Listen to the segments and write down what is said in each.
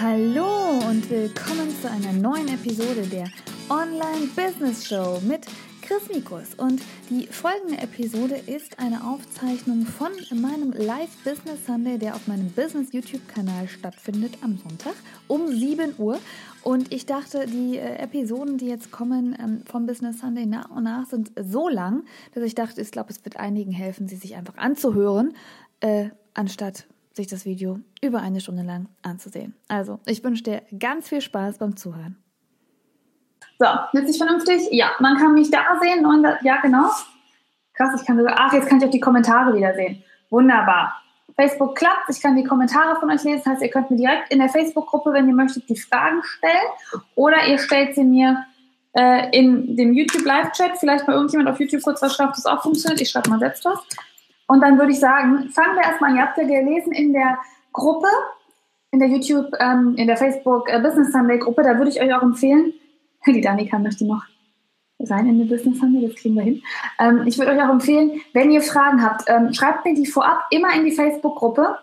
Hallo und willkommen zu einer neuen Episode der Online Business Show mit Chris Mikus. Und die folgende Episode ist eine Aufzeichnung von meinem Live Business Sunday, der auf meinem Business YouTube-Kanal stattfindet am Sonntag um 7 Uhr. Und ich dachte, die äh, Episoden, die jetzt kommen ähm, vom Business Sunday nach und nach, sind so lang, dass ich dachte, ich glaube, es wird einigen helfen, sie sich einfach anzuhören, äh, anstatt sich das Video über eine Stunde lang anzusehen. Also, ich wünsche dir ganz viel Spaß beim Zuhören. So, witzig vernünftig? Ja, man kann mich da sehen. Und, ja, genau. Krass, ich kann sogar. Ach, jetzt kann ich auch die Kommentare wieder sehen. Wunderbar. Facebook klappt, ich kann die Kommentare von euch lesen. Das heißt, ihr könnt mir direkt in der Facebook-Gruppe, wenn ihr möchtet, die Fragen stellen. Oder ihr stellt sie mir äh, in dem YouTube-Live-Chat. Vielleicht mal irgendjemand auf YouTube kurz was schreibt, das auch funktioniert. Ich schreibe mal selbst was. Und dann würde ich sagen, fangen wir erstmal an. Ihr habt ja gelesen in der Gruppe, in der YouTube, ähm, in der Facebook äh, Business Sunday Gruppe, da würde ich euch auch empfehlen, die Danika möchte noch sein in der Business Sunday, das kriegen wir hin. Ähm, ich würde euch auch empfehlen, wenn ihr Fragen habt, ähm, schreibt mir die vorab immer in die Facebook Gruppe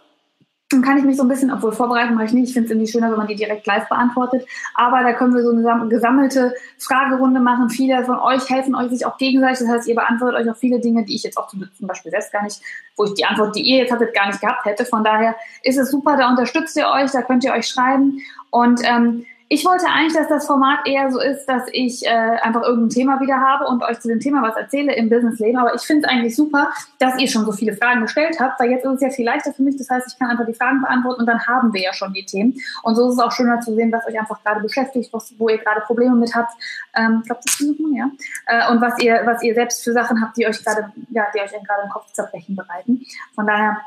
dann kann ich mich so ein bisschen, obwohl vorbereiten mache ich nicht, ich finde es irgendwie schöner, wenn man die direkt live beantwortet. Aber da können wir so eine gesammelte Fragerunde machen. Viele von euch helfen euch sich auch gegenseitig. Das heißt, ihr beantwortet euch auch viele Dinge, die ich jetzt auch zum Beispiel selbst gar nicht, wo ich die Antwort, die ihr jetzt hattet, gar nicht gehabt hätte. Von daher ist es super, da unterstützt ihr euch, da könnt ihr euch schreiben. Und ähm, ich wollte eigentlich, dass das Format eher so ist, dass ich äh, einfach irgendein Thema wieder habe und euch zu dem Thema was erzähle im Businessleben. Aber ich finde es eigentlich super, dass ihr schon so viele Fragen gestellt habt, weil jetzt ist es ja viel leichter für mich. Das heißt, ich kann einfach die Fragen beantworten und dann haben wir ja schon die Themen. Und so ist es auch schöner zu sehen, was euch einfach gerade beschäftigt, was, wo ihr gerade Probleme mit habt. Ähm, ich glaube, das ist man, ja. Äh, und was ihr, was ihr selbst für Sachen habt, die euch gerade, ja, die euch gerade im Kopf zerbrechen bereiten. Von daher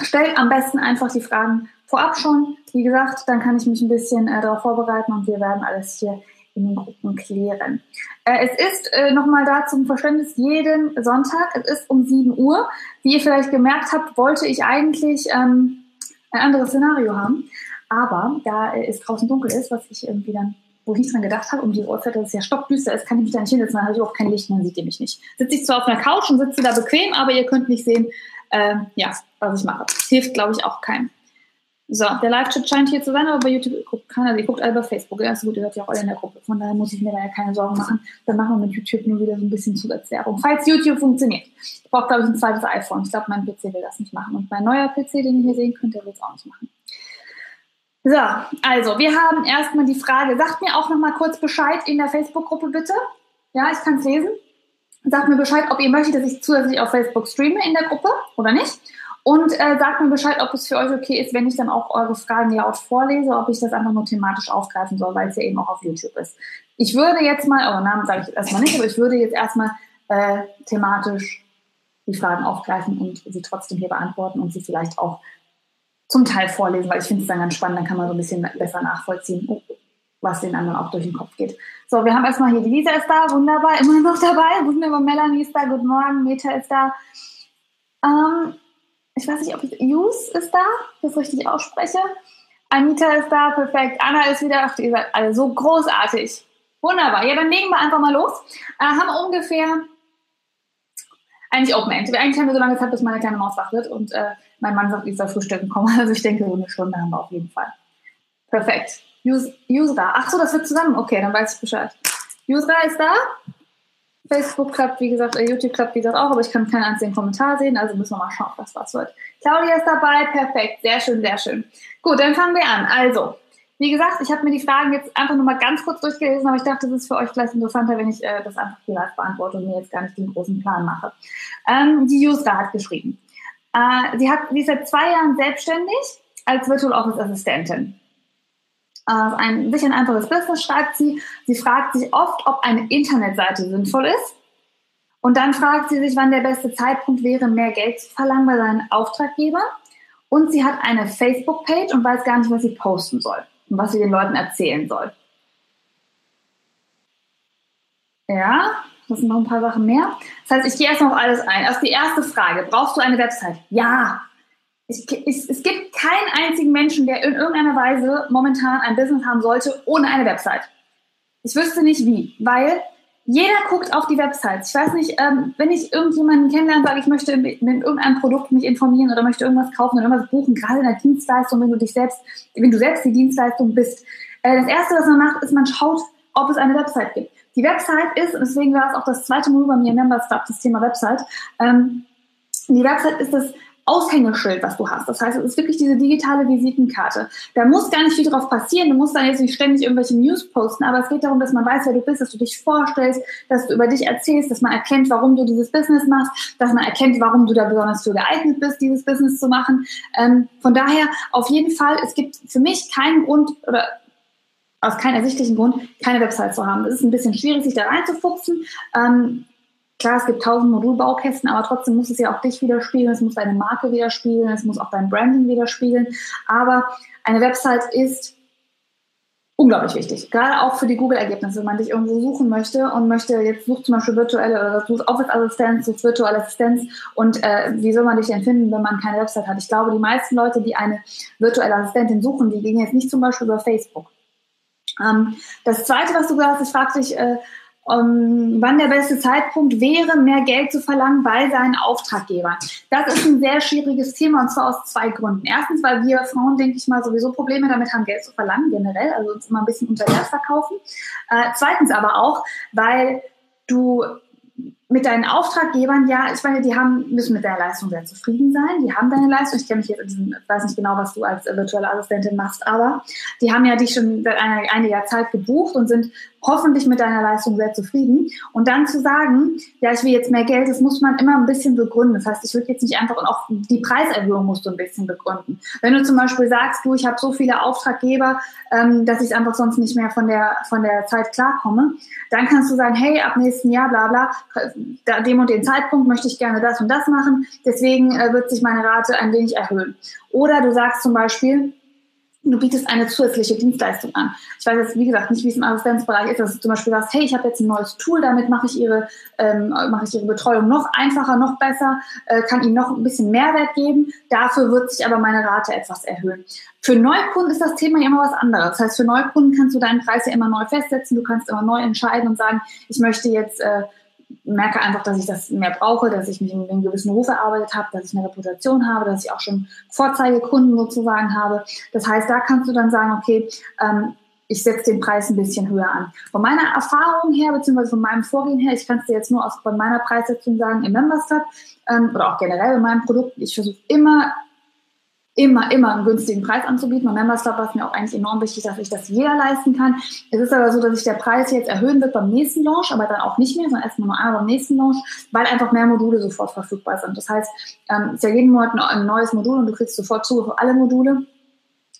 stellt am besten einfach die Fragen vorab schon. Wie gesagt, dann kann ich mich ein bisschen äh, darauf vorbereiten und wir werden alles hier in den Gruppen klären. Äh, es ist äh, nochmal da zum Verständnis jeden Sonntag. Es ist um 7 Uhr. Wie ihr vielleicht gemerkt habt, wollte ich eigentlich ähm, ein anderes Szenario haben. Aber da äh, es draußen dunkel ist, was ich irgendwie dann, wo ich nicht dran gedacht habe, um die Uhrzeit, dass es ja stockdüster ist, kann ich mich da nicht hinsetzen, dann habe ich auch kein Licht, dann seht ihr mich nicht. Sitze ich zwar auf einer Couch und sitze da bequem, aber ihr könnt nicht sehen, äh, ja, was ich mache. Das hilft, glaube ich, auch keinem. So, der Live-Chat scheint hier zu sein, aber bei YouTube guckt keiner, ihr guckt alle bei Facebook. Ja, ist gut, ihr seid ja auch alle in der Gruppe. Von daher muss ich mir da ja keine Sorgen machen. Dann machen wir mit YouTube nur wieder so ein bisschen Zusatzwerbung. Falls YouTube funktioniert. Ich brauche, glaube ich, ein zweites iPhone. Ich glaube, mein PC will das nicht machen. Und mein neuer PC, den ihr hier sehen könnt, der will es auch nicht machen. So, also, wir haben erstmal die Frage. Sagt mir auch nochmal kurz Bescheid in der Facebook-Gruppe, bitte. Ja, ich kann es lesen. Sagt mir Bescheid, ob ihr möchtet, dass ich zusätzlich auf Facebook streame in der Gruppe oder nicht. Und äh, sagt mir Bescheid, ob es für euch okay ist, wenn ich dann auch eure Fragen laut vorlese, ob ich das einfach nur thematisch aufgreifen soll, weil es ja eben auch auf YouTube ist. Ich würde jetzt mal, eure Namen sage ich erstmal nicht, aber ich würde jetzt erstmal äh, thematisch die Fragen aufgreifen und sie trotzdem hier beantworten und sie vielleicht auch zum Teil vorlesen, weil ich finde es dann ganz spannend, dann kann man so ein bisschen besser nachvollziehen, was den anderen auch durch den Kopf geht. So, wir haben erstmal hier die Lisa ist da, wunderbar, immer noch dabei, wunderbar, Melanie ist da, guten Morgen, Meta ist da. Ähm, ich weiß nicht, ob ich, Jus ist da, das richtig ausspreche. Anita ist da, perfekt. Anna ist wieder, ach, ihr seid alle so großartig. Wunderbar. Ja, dann legen wir einfach mal los. Äh, haben ungefähr, eigentlich Open End. Eigentlich haben wir so lange Zeit, bis meine kleine Maus wach wird und äh, mein Mann sagt, ich soll frühstücken kommen. Also ich denke, so eine Stunde haben wir auf jeden Fall. Perfekt. Usra. Ach so, das wird zusammen. Okay, dann weiß ich Bescheid. Usra ist da. Facebook klappt, wie gesagt, äh, YouTube klappt, wie gesagt, auch, aber ich kann keinen einzigen Kommentar sehen, also müssen wir mal schauen, was was wird. Claudia ist dabei, perfekt, sehr schön, sehr schön. Gut, dann fangen wir an. Also, wie gesagt, ich habe mir die Fragen jetzt einfach nur mal ganz kurz durchgelesen, aber ich dachte, das ist für euch vielleicht interessanter, wenn ich äh, das einfach hier live beantworte und mir jetzt gar nicht den großen Plan mache. Ähm, die Jusra hat geschrieben. Äh, sie, hat, sie ist seit zwei Jahren selbstständig als Virtual Office Assistentin ein, sich ein einfaches Business schreibt sie. Sie fragt sich oft, ob eine Internetseite sinnvoll ist. Und dann fragt sie sich, wann der beste Zeitpunkt wäre, mehr Geld zu verlangen bei seinen Auftraggebern. Und sie hat eine Facebook-Page und weiß gar nicht, was sie posten soll und was sie den Leuten erzählen soll. Ja, das sind noch ein paar Sachen mehr. Das heißt, ich gehe erst noch alles ein. Erst die erste Frage. Brauchst du eine Website? Ja, es, es, es gibt keinen einzigen Menschen, der in irgendeiner Weise momentan ein Business haben sollte ohne eine Website. Ich wüsste nicht wie, weil jeder guckt auf die Websites. Ich weiß nicht, ähm, wenn ich irgendjemanden kennenlerne, sage ich möchte mit irgendeinem Produkt mich informieren oder möchte irgendwas kaufen oder irgendwas buchen, gerade in der Dienstleistung, wenn du dich selbst, wenn du selbst die Dienstleistung bist. Äh, das erste, was man macht, ist, man schaut, ob es eine Website gibt. Die Website ist, und deswegen war es auch das zweite Mal bei mir im Members Club, das Thema Website. Ähm, die Website ist das Aushängeschild, was du hast. Das heißt, es ist wirklich diese digitale Visitenkarte. Da muss gar nicht viel drauf passieren. Du musst dann jetzt nicht ständig irgendwelche News posten, aber es geht darum, dass man weiß, wer du bist, dass du dich vorstellst, dass du über dich erzählst, dass man erkennt, warum du dieses Business machst, dass man erkennt, warum du da besonders für geeignet bist, dieses Business zu machen. Ähm, von daher auf jeden Fall, es gibt für mich keinen Grund oder aus keinem ersichtlichen Grund, keine Website zu haben. Es ist ein bisschen schwierig, sich da reinzufuchsen. Ähm, Klar, es gibt tausend Modulbaukästen, aber trotzdem muss es ja auch dich widerspiegeln, es muss deine Marke widerspiegeln, es muss auch dein Branding widerspiegeln. Aber eine Website ist unglaublich wichtig, gerade auch für die Google-Ergebnisse, wenn man dich irgendwo suchen möchte und möchte, jetzt sucht zum Beispiel virtuelle oder sucht Office-Assistenz, sucht virtuelle Assistenz und äh, wie soll man dich denn finden, wenn man keine Website hat? Ich glaube, die meisten Leute, die eine virtuelle Assistentin suchen, die gehen jetzt nicht zum Beispiel über Facebook. Ähm, das Zweite, was du gesagt hast, ich fragte dich, äh, um, wann der beste Zeitpunkt wäre, mehr Geld zu verlangen bei seinen Auftraggebern. Das ist ein sehr schwieriges Thema und zwar aus zwei Gründen. Erstens, weil wir Frauen, denke ich mal, sowieso Probleme damit haben, Geld zu verlangen, generell, also uns immer ein bisschen unter Wert verkaufen. Äh, zweitens aber auch, weil du mit deinen Auftraggebern, ja, ich meine, die haben, müssen mit deiner Leistung sehr zufrieden sein. Die haben deine Leistung. Ich kenne mich jetzt in diesem, weiß nicht genau, was du als virtuelle Assistentin machst, aber die haben ja dich schon seit einer, einiger Zeit gebucht und sind hoffentlich mit deiner Leistung sehr zufrieden. Und dann zu sagen, ja, ich will jetzt mehr Geld, das muss man immer ein bisschen begründen. Das heißt, ich würde jetzt nicht einfach, und auch die Preiserhöhung musst du ein bisschen begründen. Wenn du zum Beispiel sagst, du, ich habe so viele Auftraggeber, ähm, dass ich einfach sonst nicht mehr von der, von der Zeit klarkomme, dann kannst du sagen, hey, ab nächsten Jahr, bla bla, da, dem und den Zeitpunkt möchte ich gerne das und das machen, deswegen äh, wird sich meine Rate ein wenig erhöhen. Oder du sagst zum Beispiel, du bietest eine zusätzliche Dienstleistung an. Ich weiß jetzt, wie gesagt, nicht, wie es im Assistenzbereich ist, dass du zum Beispiel sagst, hey, ich habe jetzt ein neues Tool, damit mache ich ihre, ähm, mache ich ihre Betreuung noch einfacher, noch besser, äh, kann ihnen noch ein bisschen Mehrwert geben. Dafür wird sich aber meine Rate etwas erhöhen. Für Neukunden ist das Thema ja immer was anderes. Das heißt, für Neukunden kannst du deinen Preis ja immer neu festsetzen, du kannst immer neu entscheiden und sagen, ich möchte jetzt äh, merke einfach, dass ich das mehr brauche, dass ich mich in einem gewissen Ruf erarbeitet habe, dass ich eine Reputation habe, dass ich auch schon Vorzeigekunden sozusagen habe. Das heißt, da kannst du dann sagen, okay, ähm, ich setze den Preis ein bisschen höher an. Von meiner Erfahrung her, beziehungsweise von meinem Vorgehen her, ich kann es dir jetzt nur aus von meiner Preissetzung sagen im Members Club ähm, oder auch generell in meinem Produkt, ich versuche immer immer, immer einen günstigen Preis anzubieten. Beim Members Club war es mir auch eigentlich enorm wichtig, dass ich das jeder leisten kann. Es ist aber so, dass sich der Preis jetzt erhöhen wird beim nächsten Launch, aber dann auch nicht mehr, sondern erstmal nur einmal beim nächsten Launch, weil einfach mehr Module sofort verfügbar sind. Das heißt, ähm, es ist ja jeden Monat ein neues Modul und du kriegst sofort Zugriff auf alle Module.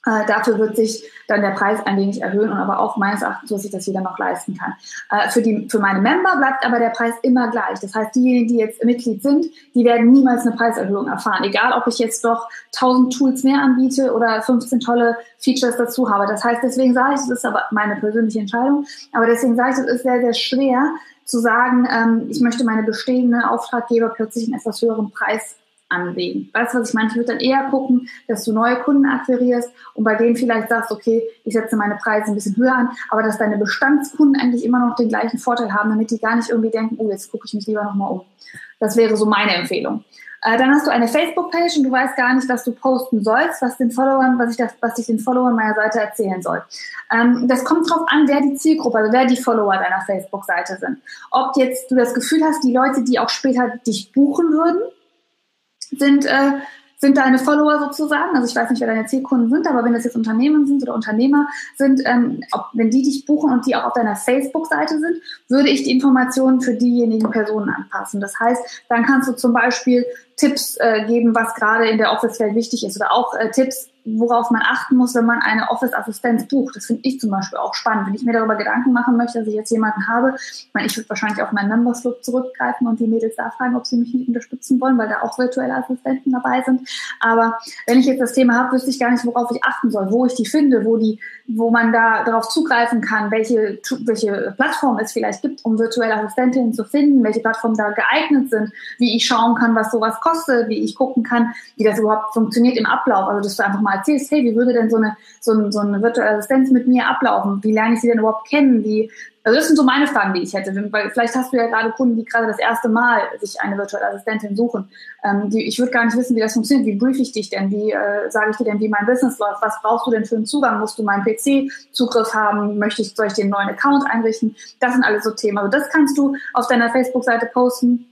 Äh, dafür wird sich dann der Preis ein wenig erhöhen und aber auch meines Erachtens, dass sich das jeder noch leisten kann. Äh, für, die, für meine Member bleibt aber der Preis immer gleich. Das heißt, diejenigen, die jetzt Mitglied sind, die werden niemals eine Preiserhöhung erfahren. Egal, ob ich jetzt doch 1000 Tools mehr anbiete oder 15 tolle Features dazu habe. Das heißt, deswegen sage ich, das ist aber meine persönliche Entscheidung, aber deswegen sage ich, es ist sehr, sehr schwer zu sagen, ähm, ich möchte meine bestehenden Auftraggeber plötzlich einen etwas höheren Preis anlegen. Weißt du, was ich meine? Ich würde dann eher gucken, dass du neue Kunden akquirierst und bei denen vielleicht sagst, okay, ich setze meine Preise ein bisschen höher an, aber dass deine Bestandskunden eigentlich immer noch den gleichen Vorteil haben, damit die gar nicht irgendwie denken, oh, jetzt gucke ich mich lieber nochmal um. Das wäre so meine Empfehlung. Äh, dann hast du eine Facebook-Page und du weißt gar nicht, was du posten sollst, was den Followern, was ich, das, was ich den Followern meiner Seite erzählen soll. Ähm, das kommt drauf an, wer die Zielgruppe, also wer die Follower deiner Facebook-Seite sind. Ob jetzt du das Gefühl hast, die Leute, die auch später dich buchen würden, sind, äh, sind deine Follower sozusagen. Also ich weiß nicht, wer deine Zielkunden sind, aber wenn das jetzt Unternehmen sind oder Unternehmer sind, ähm, ob, wenn die dich buchen und die auch auf deiner Facebook-Seite sind, würde ich die Informationen für diejenigen Personen anpassen. Das heißt, dann kannst du zum Beispiel Tipps äh, geben, was gerade in der Office-Welt wichtig ist oder auch äh, Tipps, worauf man achten muss, wenn man eine Office-Assistenz bucht. Das finde ich zum Beispiel auch spannend. Wenn ich mir darüber Gedanken machen möchte, dass ich jetzt jemanden habe, ich meine, ich würde wahrscheinlich auf meinen Members Club zurückgreifen und die Mädels da fragen, ob sie mich nicht unterstützen wollen, weil da auch virtuelle Assistenten dabei sind. Aber wenn ich jetzt das Thema habe, wüsste ich gar nicht, worauf ich achten soll, wo ich die finde, wo die, wo man da darauf zugreifen kann, welche, welche Plattform es vielleicht gibt, um virtuelle Assistentinnen zu finden, welche Plattformen da geeignet sind, wie ich schauen kann, was sowas kostet kostet, wie ich gucken kann, wie das überhaupt funktioniert im Ablauf. Also dass du einfach mal erzählst, hey, wie würde denn so eine, so, ein, so eine virtuelle Assistenz mit mir ablaufen? Wie lerne ich sie denn überhaupt kennen? Wie, also das sind so meine Fragen, die ich hätte. Weil vielleicht hast du ja gerade Kunden, die gerade das erste Mal sich eine virtuelle Assistentin suchen. Ähm, die, ich würde gar nicht wissen, wie das funktioniert. Wie brief ich dich denn? Wie äh, sage ich dir denn, wie mein Business läuft? Was brauchst du denn für einen Zugang? Musst du meinen PC-Zugriff haben? Möchte ich, soll ich dir einen neuen Account einrichten? Das sind alles so Themen. Also das kannst du auf deiner Facebook-Seite posten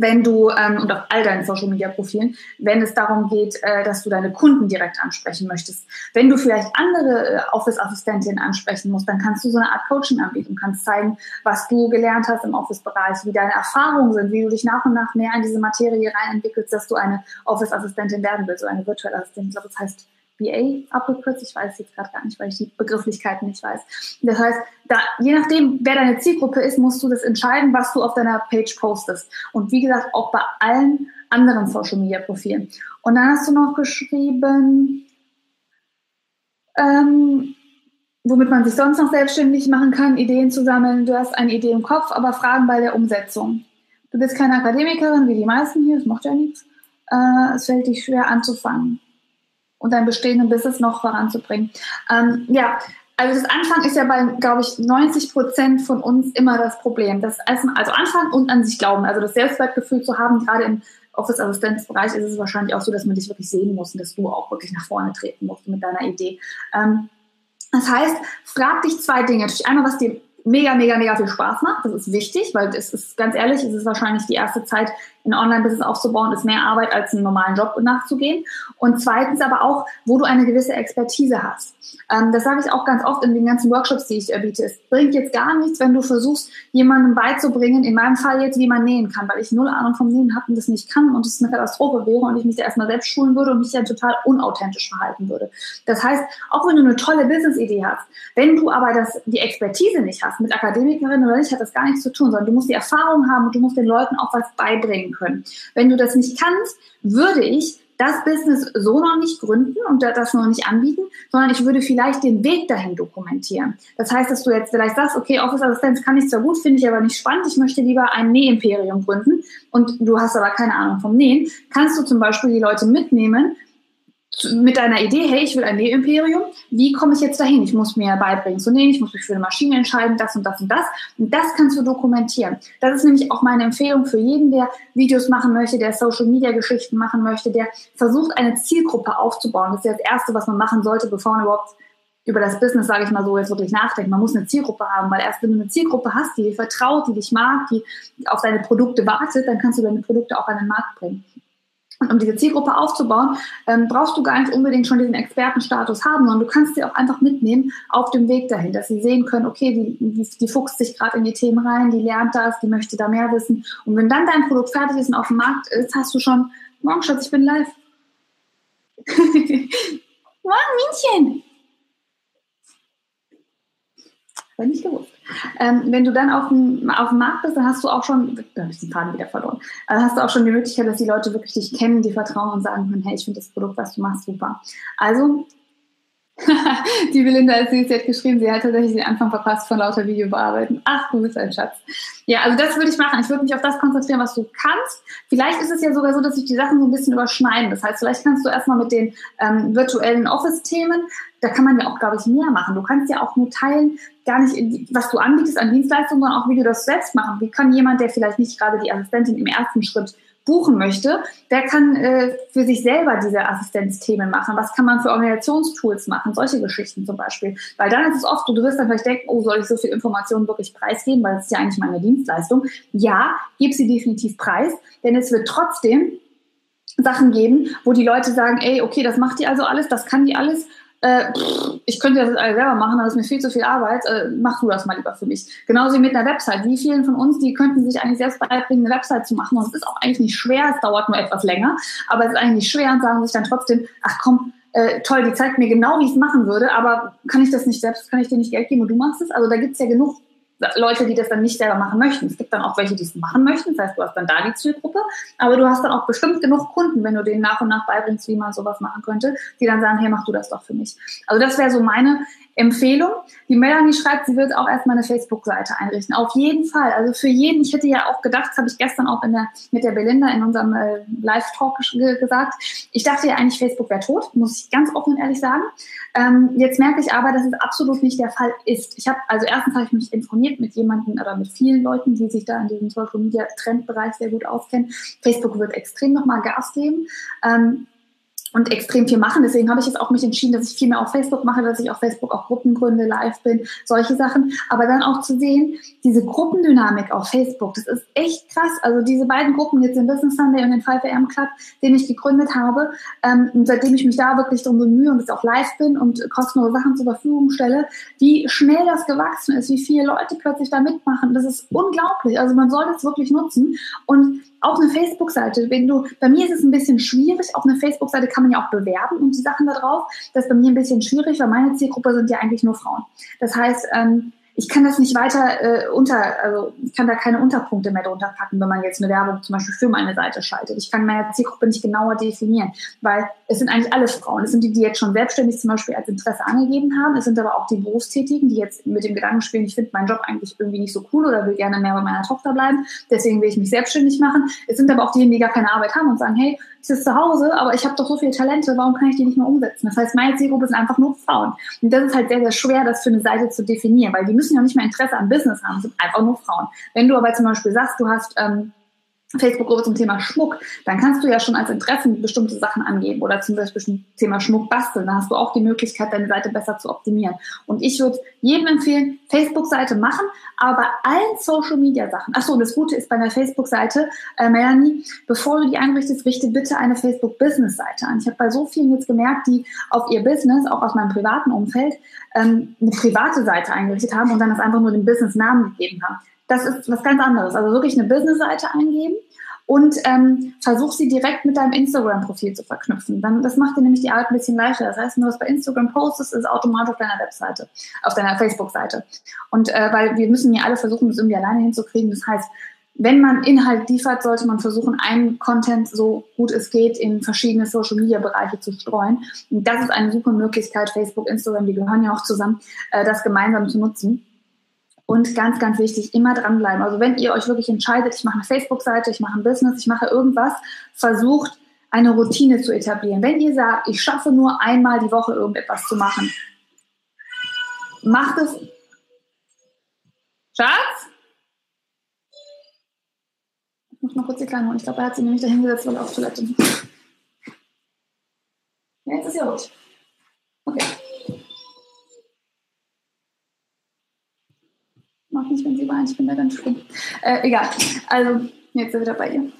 wenn du ähm, und auf all deinen Social Media Profilen, wenn es darum geht, äh, dass du deine Kunden direkt ansprechen möchtest. Wenn du vielleicht andere äh, Office Assistentinnen ansprechen musst, dann kannst du so eine Art Coaching anbieten, kannst zeigen, was du gelernt hast im Office Bereich, wie deine Erfahrungen sind, wie du dich nach und nach mehr in diese Materie rein entwickelst, dass du eine Office Assistentin werden willst, so eine virtuelle Assistentin. Das heißt BA abgekürzt. Ich weiß jetzt gerade gar nicht, weil ich die Begrifflichkeiten nicht weiß. Das heißt, da, je nachdem, wer deine Zielgruppe ist, musst du das entscheiden, was du auf deiner Page postest. Und wie gesagt, auch bei allen anderen Social Media Profilen. Und dann hast du noch geschrieben, ähm, womit man sich sonst noch selbstständig machen kann, Ideen zu sammeln. Du hast eine Idee im Kopf, aber Fragen bei der Umsetzung. Du bist keine Akademikerin wie die meisten hier, das macht ja nichts. Äh, es fällt dich schwer anzufangen und dein bestehenden Business noch voranzubringen. Ähm, ja, also das Anfang ist ja bei, glaube ich, 90 Prozent von uns immer das Problem. Das also Anfang und an sich glauben. Also das Selbstwertgefühl zu haben, gerade im Office-Assistenzbereich ist es wahrscheinlich auch so, dass man dich wirklich sehen muss und dass du auch wirklich nach vorne treten musst mit deiner Idee. Ähm, das heißt, frag dich zwei Dinge. Natürlich einmal, was dir mega, mega, mega viel Spaß macht. Das ist wichtig, weil es ist ganz ehrlich, es ist wahrscheinlich die erste Zeit, ein Online-Business aufzubauen, ist mehr Arbeit als einen normalen Job nachzugehen. Und zweitens aber auch, wo du eine gewisse Expertise hast. Ähm, das sage ich auch ganz oft in den ganzen Workshops, die ich äh, biete. Es bringt jetzt gar nichts, wenn du versuchst, jemandem beizubringen, in meinem Fall jetzt, wie man nähen kann, weil ich null Ahnung vom Nähen habe und das nicht kann und es eine Katastrophe wäre und ich mich da erstmal selbst schulen würde und mich dann total unauthentisch verhalten würde. Das heißt, auch wenn du eine tolle Business-Idee hast, wenn du aber das, die Expertise nicht hast, mit Akademikerin oder nicht, hat das gar nichts zu tun, sondern du musst die Erfahrung haben und du musst den Leuten auch was beibringen können. Wenn du das nicht kannst, würde ich das Business so noch nicht gründen und das noch nicht anbieten, sondern ich würde vielleicht den Weg dahin dokumentieren. Das heißt, dass du jetzt vielleicht sagst, okay, Office Assistenz kann ich zwar gut, finde ich aber nicht spannend, ich möchte lieber ein Nähimperium gründen und du hast aber keine Ahnung vom Nähen, kannst du zum Beispiel die Leute mitnehmen mit deiner Idee, hey, ich will ein Nähimperium, wie komme ich jetzt dahin? Ich muss mir beibringen zu nähen, ich muss mich für eine Maschine entscheiden, das und das und das. Und das kannst du dokumentieren. Das ist nämlich auch meine Empfehlung für jeden, der Videos machen möchte, der Social Media Geschichten machen möchte, der versucht, eine Zielgruppe aufzubauen. Das ist ja das Erste, was man machen sollte, bevor man überhaupt über das Business, sage ich mal so, jetzt wirklich nachdenkt. Man muss eine Zielgruppe haben, weil erst wenn du eine Zielgruppe hast, die dir vertraut, die dich mag, die auf deine Produkte wartet, dann kannst du deine Produkte auch an den Markt bringen. Und um diese Zielgruppe aufzubauen, ähm, brauchst du gar nicht unbedingt schon diesen Expertenstatus haben, sondern du kannst sie auch einfach mitnehmen auf dem Weg dahin, dass sie sehen können, okay, die, die, die fuchst sich gerade in die Themen rein, die lernt das, die möchte da mehr wissen. Und wenn dann dein Produkt fertig ist und auf dem Markt ist, hast du schon, morgen Schatz, ich bin live. morgen, Männchen. Aber nicht gewusst. Ähm, wenn du dann auf dem, auf dem Markt bist, dann hast du auch schon, da habe ich den Faden wieder verloren, dann hast du auch schon die Möglichkeit, dass die Leute wirklich dich kennen, die vertrauen und sagen können, hey, ich finde das Produkt, was du machst, super. Also die Belinda sie hat geschrieben, sie hat tatsächlich den Anfang verpasst von lauter Video bearbeiten. Ach, du bist ein Schatz. Ja, also das würde ich machen. Ich würde mich auf das konzentrieren, was du kannst. Vielleicht ist es ja sogar so, dass sich die Sachen so ein bisschen überschneiden. Das heißt, vielleicht kannst du erstmal mit den ähm, virtuellen Office-Themen, da kann man ja auch, glaube ich, mehr machen. Du kannst ja auch nur teilen, gar nicht, was du anbietest an Dienstleistungen, sondern auch, wie du das selbst machen. Wie kann jemand, der vielleicht nicht gerade die Assistentin im ersten Schritt buchen möchte, der kann äh, für sich selber diese Assistenzthemen machen. Was kann man für Organisationstools machen? Solche Geschichten zum Beispiel. Weil dann ist es oft, du wirst dann vielleicht denken, oh, soll ich so viel Informationen wirklich preisgeben, weil das ist ja eigentlich meine Dienstleistung. Ja, gib sie definitiv preis, denn es wird trotzdem Sachen geben, wo die Leute sagen, ey, okay, das macht die also alles, das kann die alles äh, ich könnte das alles selber machen, es ist mir viel zu viel Arbeit, äh, mach du das mal lieber für mich. Genauso wie mit einer Website. Wie vielen von uns, die könnten sich eigentlich selbst beibringen, eine Website zu machen und es ist auch eigentlich nicht schwer, es dauert nur etwas länger, aber es ist eigentlich nicht schwer und sagen sich dann trotzdem, ach komm, äh, toll, die zeigt mir genau, wie ich es machen würde, aber kann ich das nicht selbst, kann ich dir nicht Geld geben und du machst es? Also da gibt es ja genug Leute, die das dann nicht selber machen möchten. Es gibt dann auch welche, die es machen möchten. Das heißt, du hast dann da die Zielgruppe. Aber du hast dann auch bestimmt genug Kunden, wenn du denen nach und nach beibringst, wie man sowas machen könnte, die dann sagen, hey, mach du das doch für mich. Also das wäre so meine Empfehlung. Die Melanie schreibt, sie wird auch erstmal eine Facebook-Seite einrichten. Auf jeden Fall. Also für jeden, ich hätte ja auch gedacht, das habe ich gestern auch in der, mit der Belinda in unserem äh, Live-Talk gesagt. Ich dachte ja eigentlich, Facebook wäre tot, muss ich ganz offen und ehrlich sagen. Ähm, jetzt merke ich aber, dass es absolut nicht der Fall ist. Ich habe, also erstens habe ich mich informiert mit jemandem oder mit vielen Leuten, die sich da in diesem Social Media Trendbereich sehr gut auskennen. Facebook wird extrem nochmal Gas geben. Ähm, und extrem viel machen. Deswegen habe ich jetzt auch mich entschieden, dass ich viel mehr auf Facebook mache, dass ich auf Facebook auch Gruppen gründe, live bin, solche Sachen. Aber dann auch zu sehen, diese Gruppendynamik auf Facebook, das ist echt krass. Also diese beiden Gruppen, jetzt den Business Sunday und den 5am Club, den ich gegründet habe, ähm, und seitdem ich mich da wirklich darum bemühe und jetzt auch live bin und kostenlose Sachen zur Verfügung stelle, wie schnell das gewachsen ist, wie viele Leute plötzlich da mitmachen, das ist unglaublich. Also man soll das wirklich nutzen und auch eine Facebook-Seite, wenn du, bei mir ist es ein bisschen schwierig, auf eine Facebook-Seite kann man ja auch bewerben und die Sachen da drauf. Das ist bei mir ein bisschen schwierig, weil meine Zielgruppe sind ja eigentlich nur Frauen. Das heißt, ähm, ich kann das nicht weiter äh, unter, also ich kann da keine Unterpunkte mehr drunter packen, wenn man jetzt eine Werbung zum Beispiel für meine Seite schaltet. Ich kann meine Zielgruppe nicht genauer definieren, weil es sind eigentlich alle Frauen. Es sind die, die jetzt schon selbstständig zum Beispiel als Interesse angegeben haben. Es sind aber auch die Berufstätigen, die jetzt mit dem Gedanken spielen, ich finde meinen Job eigentlich irgendwie nicht so cool oder will gerne mehr bei meiner Tochter bleiben. Deswegen will ich mich selbstständig machen. Es sind aber auch diejenigen, die gar keine Arbeit haben und sagen, hey, ich sitze zu Hause, aber ich habe doch so viele Talente, warum kann ich die nicht mehr umsetzen? Das heißt, meine Zielgruppe sind einfach nur Frauen. Und das ist halt sehr, sehr schwer, das für eine Seite zu definieren, weil die müssen ja nicht mehr Interesse am Business haben, sind einfach nur Frauen. Wenn du aber zum Beispiel sagst, du hast ähm, Facebook-Gruppe zum Thema Schmuck, dann kannst du ja schon als Interessen bestimmte Sachen angeben oder zum Beispiel zum Thema Schmuck basteln. Da hast du auch die Möglichkeit, deine Seite besser zu optimieren. Und ich würde jedem empfehlen, Facebook-Seite machen, aber allen Social-Media-Sachen. Achso, und das Gute ist bei einer Facebook-Seite, äh, Melanie, bevor du die einrichtest, richte bitte eine Facebook-Business-Seite an. Ich habe bei so vielen jetzt gemerkt, die auf ihr Business, auch aus meinem privaten Umfeld, ähm, eine private Seite eingerichtet haben und dann das einfach nur den Business-Namen gegeben haben. Das ist was ganz anderes. Also wirklich eine Business-Seite eingeben und ähm, versuch sie direkt mit deinem Instagram-Profil zu verknüpfen. Dann, das macht dir nämlich die Arbeit ein bisschen leichter. Das heißt, wenn du was bei Instagram postest, ist automatisch auf deiner Webseite, auf deiner Facebook-Seite. Und äh, weil wir müssen ja alle versuchen, das irgendwie alleine hinzukriegen. Das heißt, wenn man Inhalt liefert, sollte man versuchen, einen Content so gut es geht in verschiedene Social-Media-Bereiche zu streuen. Und das ist eine super Möglichkeit, Facebook, Instagram, die gehören ja auch zusammen, äh, das gemeinsam zu nutzen. Und ganz, ganz wichtig, immer dranbleiben. Also wenn ihr euch wirklich entscheidet, ich mache eine Facebook-Seite, ich mache ein Business, ich mache irgendwas, versucht eine Routine zu etablieren. Wenn ihr sagt, ich schaffe nur einmal die Woche irgendetwas zu machen, macht es. Schatz? Ich muss mal kurz die Kleine holen. Ich glaube, er hat sie nämlich da hingesetzt, weil er auf Toilette. Ja, jetzt ist ja gut. Okay. Mach nicht, wenn sie weint, ich bin da ganz schlimm. Äh, egal. Also, jetzt wieder bei ihr.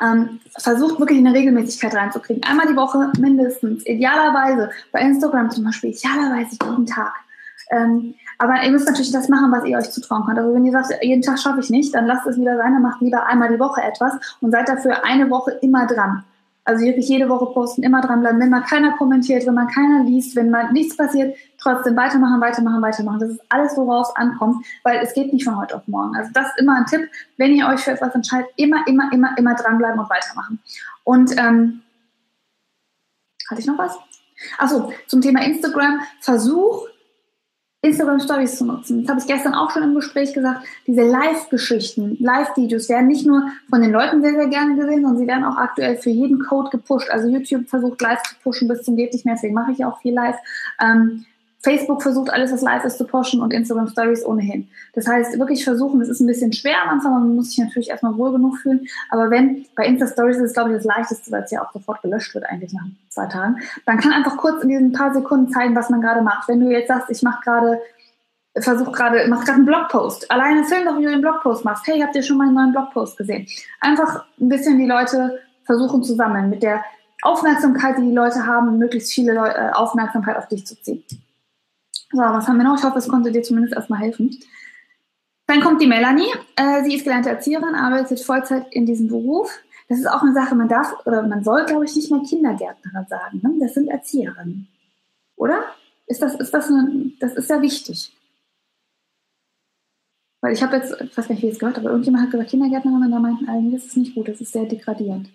Ähm, versucht wirklich eine Regelmäßigkeit reinzukriegen. Einmal die Woche mindestens. Idealerweise bei Instagram zum Beispiel, idealerweise jeden Tag. Ähm, aber ihr müsst natürlich das machen, was ihr euch zutrauen könnt. Also wenn ihr sagt, jeden Tag schaffe ich nicht, dann lasst es wieder sein, dann macht lieber einmal die Woche etwas und seid dafür eine Woche immer dran. Also wirklich jede Woche posten, immer dranbleiben. Wenn mal keiner kommentiert, wenn mal keiner liest, wenn mal nichts passiert, trotzdem weitermachen, weitermachen, weitermachen. Das ist alles, worauf es ankommt, weil es geht nicht von heute auf morgen. Also das ist immer ein Tipp, wenn ihr euch für etwas entscheidet, immer, immer, immer, immer dranbleiben und weitermachen. Und ähm, hatte ich noch was? Achso, zum Thema Instagram. Versuch Instagram Stories zu nutzen. Das habe ich gestern auch schon im Gespräch gesagt. Diese Live-Geschichten, Live-Videos werden nicht nur von den Leuten sehr, sehr gerne gesehen, sondern sie werden auch aktuell für jeden Code gepusht. Also YouTube versucht live zu pushen bis zum geht nicht mehr, deswegen mache ich auch viel live. Ähm, Facebook versucht alles, was live ist, zu pushen und Instagram Stories ohnehin. Das heißt, wirklich versuchen, es ist ein bisschen schwer am Anfang, man muss sich natürlich erstmal wohl genug fühlen. Aber wenn, bei Insta Stories ist es, glaube ich, das leichteste, weil es ja auch sofort gelöscht wird, eigentlich nach zwei Tagen. Man kann einfach kurz in diesen paar Sekunden zeigen, was man gerade macht. Wenn du jetzt sagst, ich mache gerade, versuche gerade, mach gerade einen Blogpost. Alleine film doch, wie du den Blogpost machst. Hey, habt ihr schon meinen neuen Blogpost gesehen? Einfach ein bisschen die Leute versuchen zu sammeln, mit der Aufmerksamkeit, die die Leute haben, möglichst viele Leute, äh, Aufmerksamkeit auf dich zu ziehen. So, was haben wir noch? Ich hoffe, es konnte dir zumindest erstmal helfen. Dann kommt die Melanie. Äh, sie ist gelernte Erzieherin, arbeitet Vollzeit in diesem Beruf. Das ist auch eine Sache, man darf oder man soll, glaube ich, nicht mehr Kindergärtnerin sagen. Ne? Das sind Erzieherinnen. Oder? Ist das, ist das, eine, das ist sehr wichtig. Weil ich habe jetzt, ich weiß gar nicht, wie ich es gehört aber irgendjemand hat gesagt Kindergärtnerin und da meinten alle, das ist nicht gut, das ist sehr degradierend.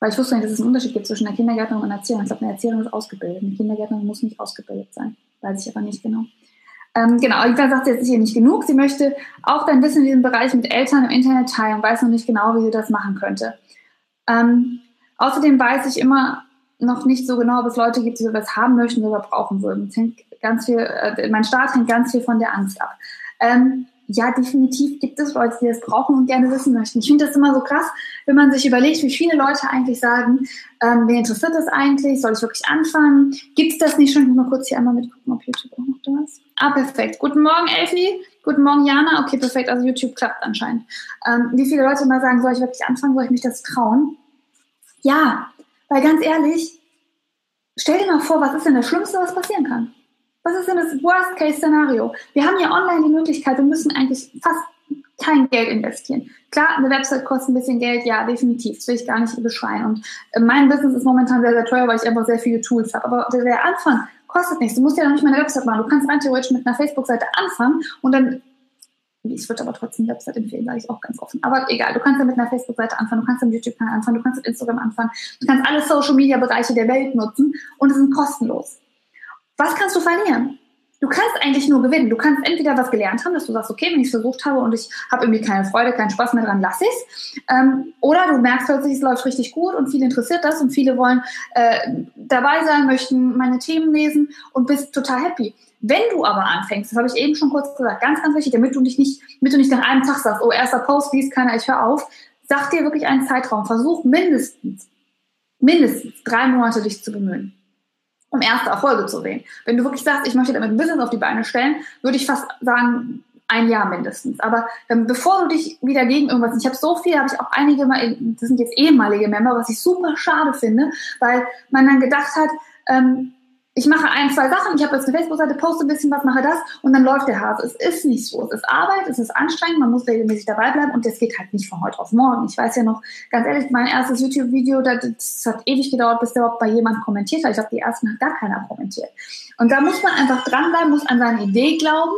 Weil ich wusste nicht, dass es einen Unterschied gibt zwischen einer Kindergärtnerin und einer Erzieherin. Ich glaube, eine Erzieherin ist ausgebildet. Eine Kindergärtnerin muss nicht ausgebildet sein. Weiß ich aber nicht genau. Ähm, genau, Eva sagt, jetzt hier nicht genug. Sie möchte auch dein Wissen in diesem Bereich mit Eltern im Internet teilen, weiß noch nicht genau, wie sie das machen könnte. Ähm, außerdem weiß ich immer noch nicht so genau, ob es Leute gibt, die sowas haben möchten oder brauchen würden. ganz viel, äh, mein Start hängt ganz viel von der Angst ab. Ähm, ja, definitiv gibt es Leute, die das brauchen und gerne wissen möchten. Ich finde das immer so krass, wenn man sich überlegt, wie viele Leute eigentlich sagen, ähm, wer interessiert das eigentlich? Soll ich wirklich anfangen? Gibt es das nicht schon? Ich muss mal kurz hier einmal mitgucken, ob YouTube auch noch da ist. Ah, perfekt. Guten Morgen, Elfie. Guten Morgen, Jana. Okay, perfekt. Also YouTube klappt anscheinend. Ähm, wie viele Leute mal sagen, soll ich wirklich anfangen? Soll ich mich das trauen? Ja, weil ganz ehrlich, stell dir mal vor, was ist denn das Schlimmste, was passieren kann? Was ist denn das Worst-Case-Szenario? Wir haben ja online die Möglichkeit, wir müssen eigentlich fast kein Geld investieren. Klar, eine Website kostet ein bisschen Geld, ja, definitiv. Das will ich gar nicht beschreien. Und äh, mein Business ist momentan sehr, sehr teuer, weil ich einfach sehr viele Tools habe. Aber der Anfang kostet nichts. Du musst ja noch nicht mal eine Website machen. Du kannst rein theoretisch mit einer Facebook-Seite anfangen und dann ich würde aber trotzdem eine Website empfehlen, sage ich auch ganz offen. Aber egal, du kannst ja mit einer Facebook-Seite anfangen, du kannst mit YouTube-Kanal anfangen, du kannst mit Instagram anfangen, du kannst alle Social-Media-Bereiche der Welt nutzen und es sind kostenlos. Was kannst du verlieren? Du kannst eigentlich nur gewinnen. Du kannst entweder was gelernt haben, dass du sagst, okay, wenn ich es versucht habe und ich habe irgendwie keine Freude, keinen Spaß mehr dran, lass ich's. Ähm, oder du merkst plötzlich, es läuft richtig gut und viele interessiert das und viele wollen äh, dabei sein, möchten meine Themen lesen und bist total happy. Wenn du aber anfängst, das habe ich eben schon kurz gesagt, ganz, ganz wichtig, damit du dich nicht, damit du nicht nach einem Tag sagst, oh, erster Post, liest keiner, ich höre auf, sag dir wirklich einen Zeitraum. Versuch mindestens, mindestens drei Monate dich zu bemühen um erste Erfolge zu sehen. Wenn du wirklich sagst, ich möchte damit ein Business auf die Beine stellen, würde ich fast sagen, ein Jahr mindestens. Aber ähm, bevor du dich wieder gegen irgendwas, ich habe so viel, habe ich auch einige mal, das sind jetzt ehemalige Member, was ich super schade finde, weil man dann gedacht hat, ähm, ich mache ein, zwei Sachen, ich habe jetzt eine Facebook-Seite, poste ein bisschen was, mache das und dann läuft der Hase. Es ist nicht so. Es ist Arbeit, es ist anstrengend, man muss regelmäßig dabei bleiben und das geht halt nicht von heute auf morgen. Ich weiß ja noch, ganz ehrlich, mein erstes YouTube-Video, das hat ewig gedauert, bis der überhaupt bei jemandem kommentiert hat. Ich glaube, die ersten hat gar keiner kommentiert. Und da muss man einfach dranbleiben, muss an seine Idee glauben.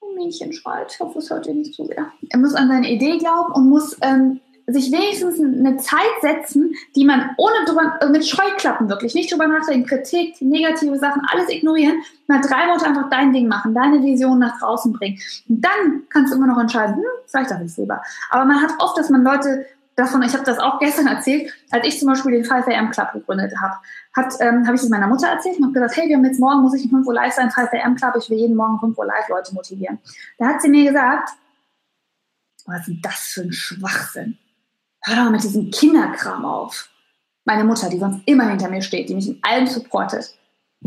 Ein Mädchen schreit, ich hoffe, es hört ihr nicht zu sehr. Er muss an seine Idee glauben und muss ähm, sich wenigstens eine Zeit setzen, die man ohne drüber, äh, mit Scheuklappen wirklich, nicht drüber nachdenken, Kritik, negative Sachen, alles ignorieren, mal drei Monate einfach dein Ding machen, deine Vision nach draußen bringen. Und dann kannst du immer noch entscheiden, hm, vielleicht darf ich lieber. Aber man hat oft, dass man Leute davon, ich habe das auch gestern erzählt, als ich zum Beispiel den 5am Club gegründet habe, hat, ähm, habe ich es meiner Mutter erzählt und habe gesagt, hey, wir haben jetzt morgen, muss ich um 5 Uhr live sein, 5am Club, ich will jeden Morgen 5 Uhr live Leute motivieren. Da hat sie mir gesagt, was ist denn das für ein Schwachsinn? Hör doch mal mit diesem Kinderkram auf. Meine Mutter, die sonst immer hinter mir steht, die mich in allem supportet.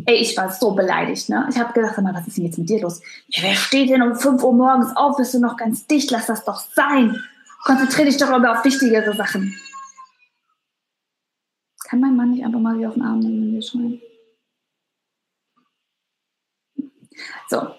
Ey, ich war so beleidigt, ne? Ich habe gedacht, mal, was ist denn jetzt mit dir los? Ja, wer steht denn um 5 Uhr morgens auf? Bist du noch ganz dicht? Lass das doch sein. Konzentrier dich doch aber auf wichtigere Sachen. Kann mein Mann nicht einfach mal wie auf den Arm nehmen, wenn wir schreien? So,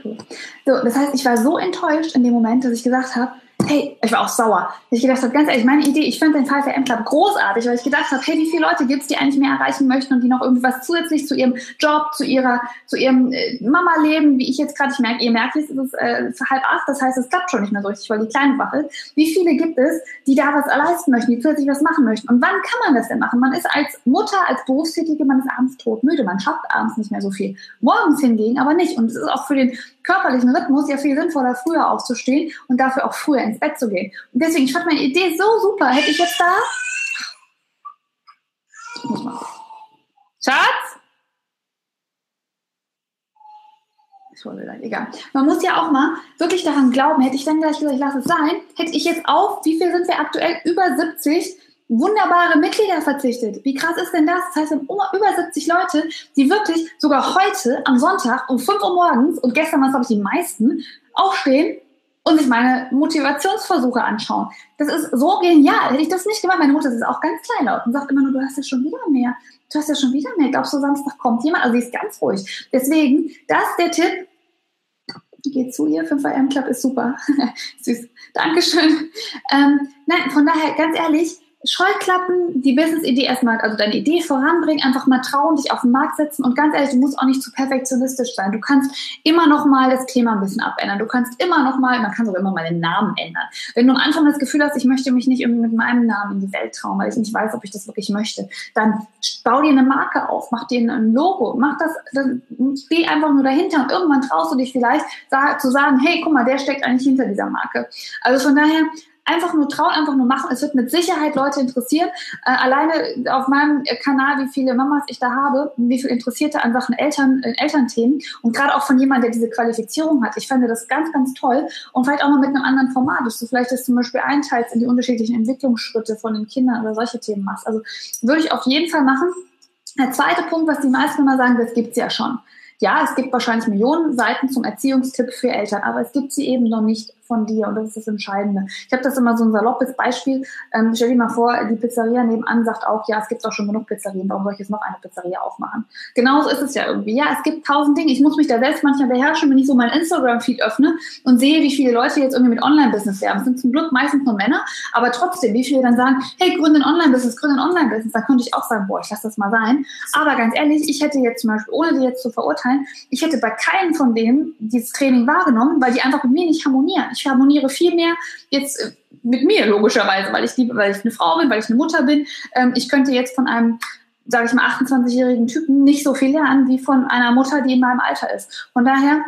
Schuld. So, das heißt, ich war so enttäuscht in dem Moment, dass ich gesagt habe, hey, ich war auch sauer. Ich gedacht habe, ganz ehrlich, meine Idee, ich fand den 5am Club großartig, weil ich gedacht habe, hey, wie viele Leute gibt es, die eigentlich mehr erreichen möchten und die noch irgendwie was zusätzlich zu ihrem Job, zu ihrer, zu ihrem äh, Mama-Leben, wie ich jetzt gerade, ich merke, ihr merkt, es ist äh, halb acht, das heißt, es klappt schon nicht mehr so richtig, weil die Kleine wache. Wie viele gibt es, die da was leisten möchten, die zusätzlich was machen möchten? Und wann kann man das denn machen? Man ist als Mutter, als Berufstätige, man ist abends totmüde, man schafft abends nicht mehr so viel. Morgens hingegen aber nicht. Und es ist auch für den körperlichen Rhythmus ja viel sinnvoller, früher aufzustehen und dafür auch früher ins Bett zu gehen. Und deswegen, ich fand meine Idee so super. Hätte ich jetzt da. Schatz? Ich wollte gleich, egal. Man muss ja auch mal wirklich daran glauben, hätte ich dann gleich gesagt, ich lasse es sein, hätte ich jetzt auf, wie viel sind wir aktuell? Über 70 wunderbare Mitglieder verzichtet. Wie krass ist denn das? Das heißt, wir haben über 70 Leute, die wirklich sogar heute am Sonntag um 5 Uhr morgens und gestern waren es, glaube ich, die meisten, aufstehen und sich meine Motivationsversuche anschauen. Das ist so genial. Hätte ich das nicht gemacht, meine Mutter ist auch ganz kleinlaut und sagt immer nur, du hast ja schon wieder mehr. Du hast ja schon wieder mehr. Glaubst du, Samstag kommt jemand? Also sie ist ganz ruhig. Deswegen, das ist der Tipp. Geht zu ihr, 5am Club ist super. Süß. Dankeschön. Ähm, nein, von daher, ganz ehrlich, Scheuklappen, die Business-Idee erstmal, also deine Idee voranbringen, einfach mal trauen, dich auf den Markt setzen und ganz ehrlich, du musst auch nicht zu perfektionistisch sein. Du kannst immer noch mal das Thema ein bisschen abändern. Du kannst immer noch mal, man kann sogar immer mal den Namen ändern. Wenn du am Anfang das Gefühl hast, ich möchte mich nicht irgendwie mit meinem Namen in die Welt trauen, weil ich nicht weiß, ob ich das wirklich möchte, dann bau dir eine Marke auf, mach dir ein Logo, mach das, dann steh einfach nur dahinter und irgendwann traust du dich vielleicht zu sagen, hey, guck mal, der steckt eigentlich hinter dieser Marke. Also von daher, einfach nur trauen, einfach nur machen. Es wird mit Sicherheit Leute interessieren. Äh, alleine auf meinem Kanal, wie viele Mamas ich da habe, wie viele Interessierte an Sachen Eltern, äh, Elternthemen und gerade auch von jemandem, der diese Qualifizierung hat. Ich fände das ganz, ganz toll und vielleicht auch mal mit einem anderen Format, dass du vielleicht das zum Beispiel einteilst in die unterschiedlichen Entwicklungsschritte von den Kindern oder solche Themen machst. Also würde ich auf jeden Fall machen. Der zweite Punkt, was die meisten immer sagen, das gibt's ja schon. Ja, es gibt wahrscheinlich Millionen Seiten zum Erziehungstipp für Eltern, aber es gibt sie eben noch nicht von dir und das ist das Entscheidende. Ich habe das immer so ein saloppes Beispiel. Ähm, stell dir mal vor, die Pizzeria nebenan sagt auch, ja, es gibt doch schon genug Pizzerien, warum soll ich jetzt noch eine Pizzeria aufmachen? Genauso ist es ja irgendwie. Ja, es gibt tausend Dinge. Ich muss mich da selbst manchmal beherrschen, wenn ich so mein Instagram-Feed öffne und sehe, wie viele Leute jetzt irgendwie mit Online-Business werben. Es sind zum Glück meistens nur Männer, aber trotzdem, wie viele dann sagen, hey, gründe ein Online-Business, gründe ein Online-Business, da könnte ich auch sagen, boah, ich lasse das mal sein. Aber ganz ehrlich, ich hätte jetzt zum Beispiel, ohne die jetzt zu verurteilen, ich hätte bei keinem von denen dieses Training wahrgenommen, weil die einfach mit mir nicht harmonieren. Ich ich harmoniere viel mehr jetzt äh, mit mir logischerweise, weil ich liebe, weil ich eine Frau bin, weil ich eine Mutter bin. Ähm, ich könnte jetzt von einem sage ich mal, 28-jährigen Typen nicht so viel lernen wie von einer Mutter, die in meinem Alter ist. Von daher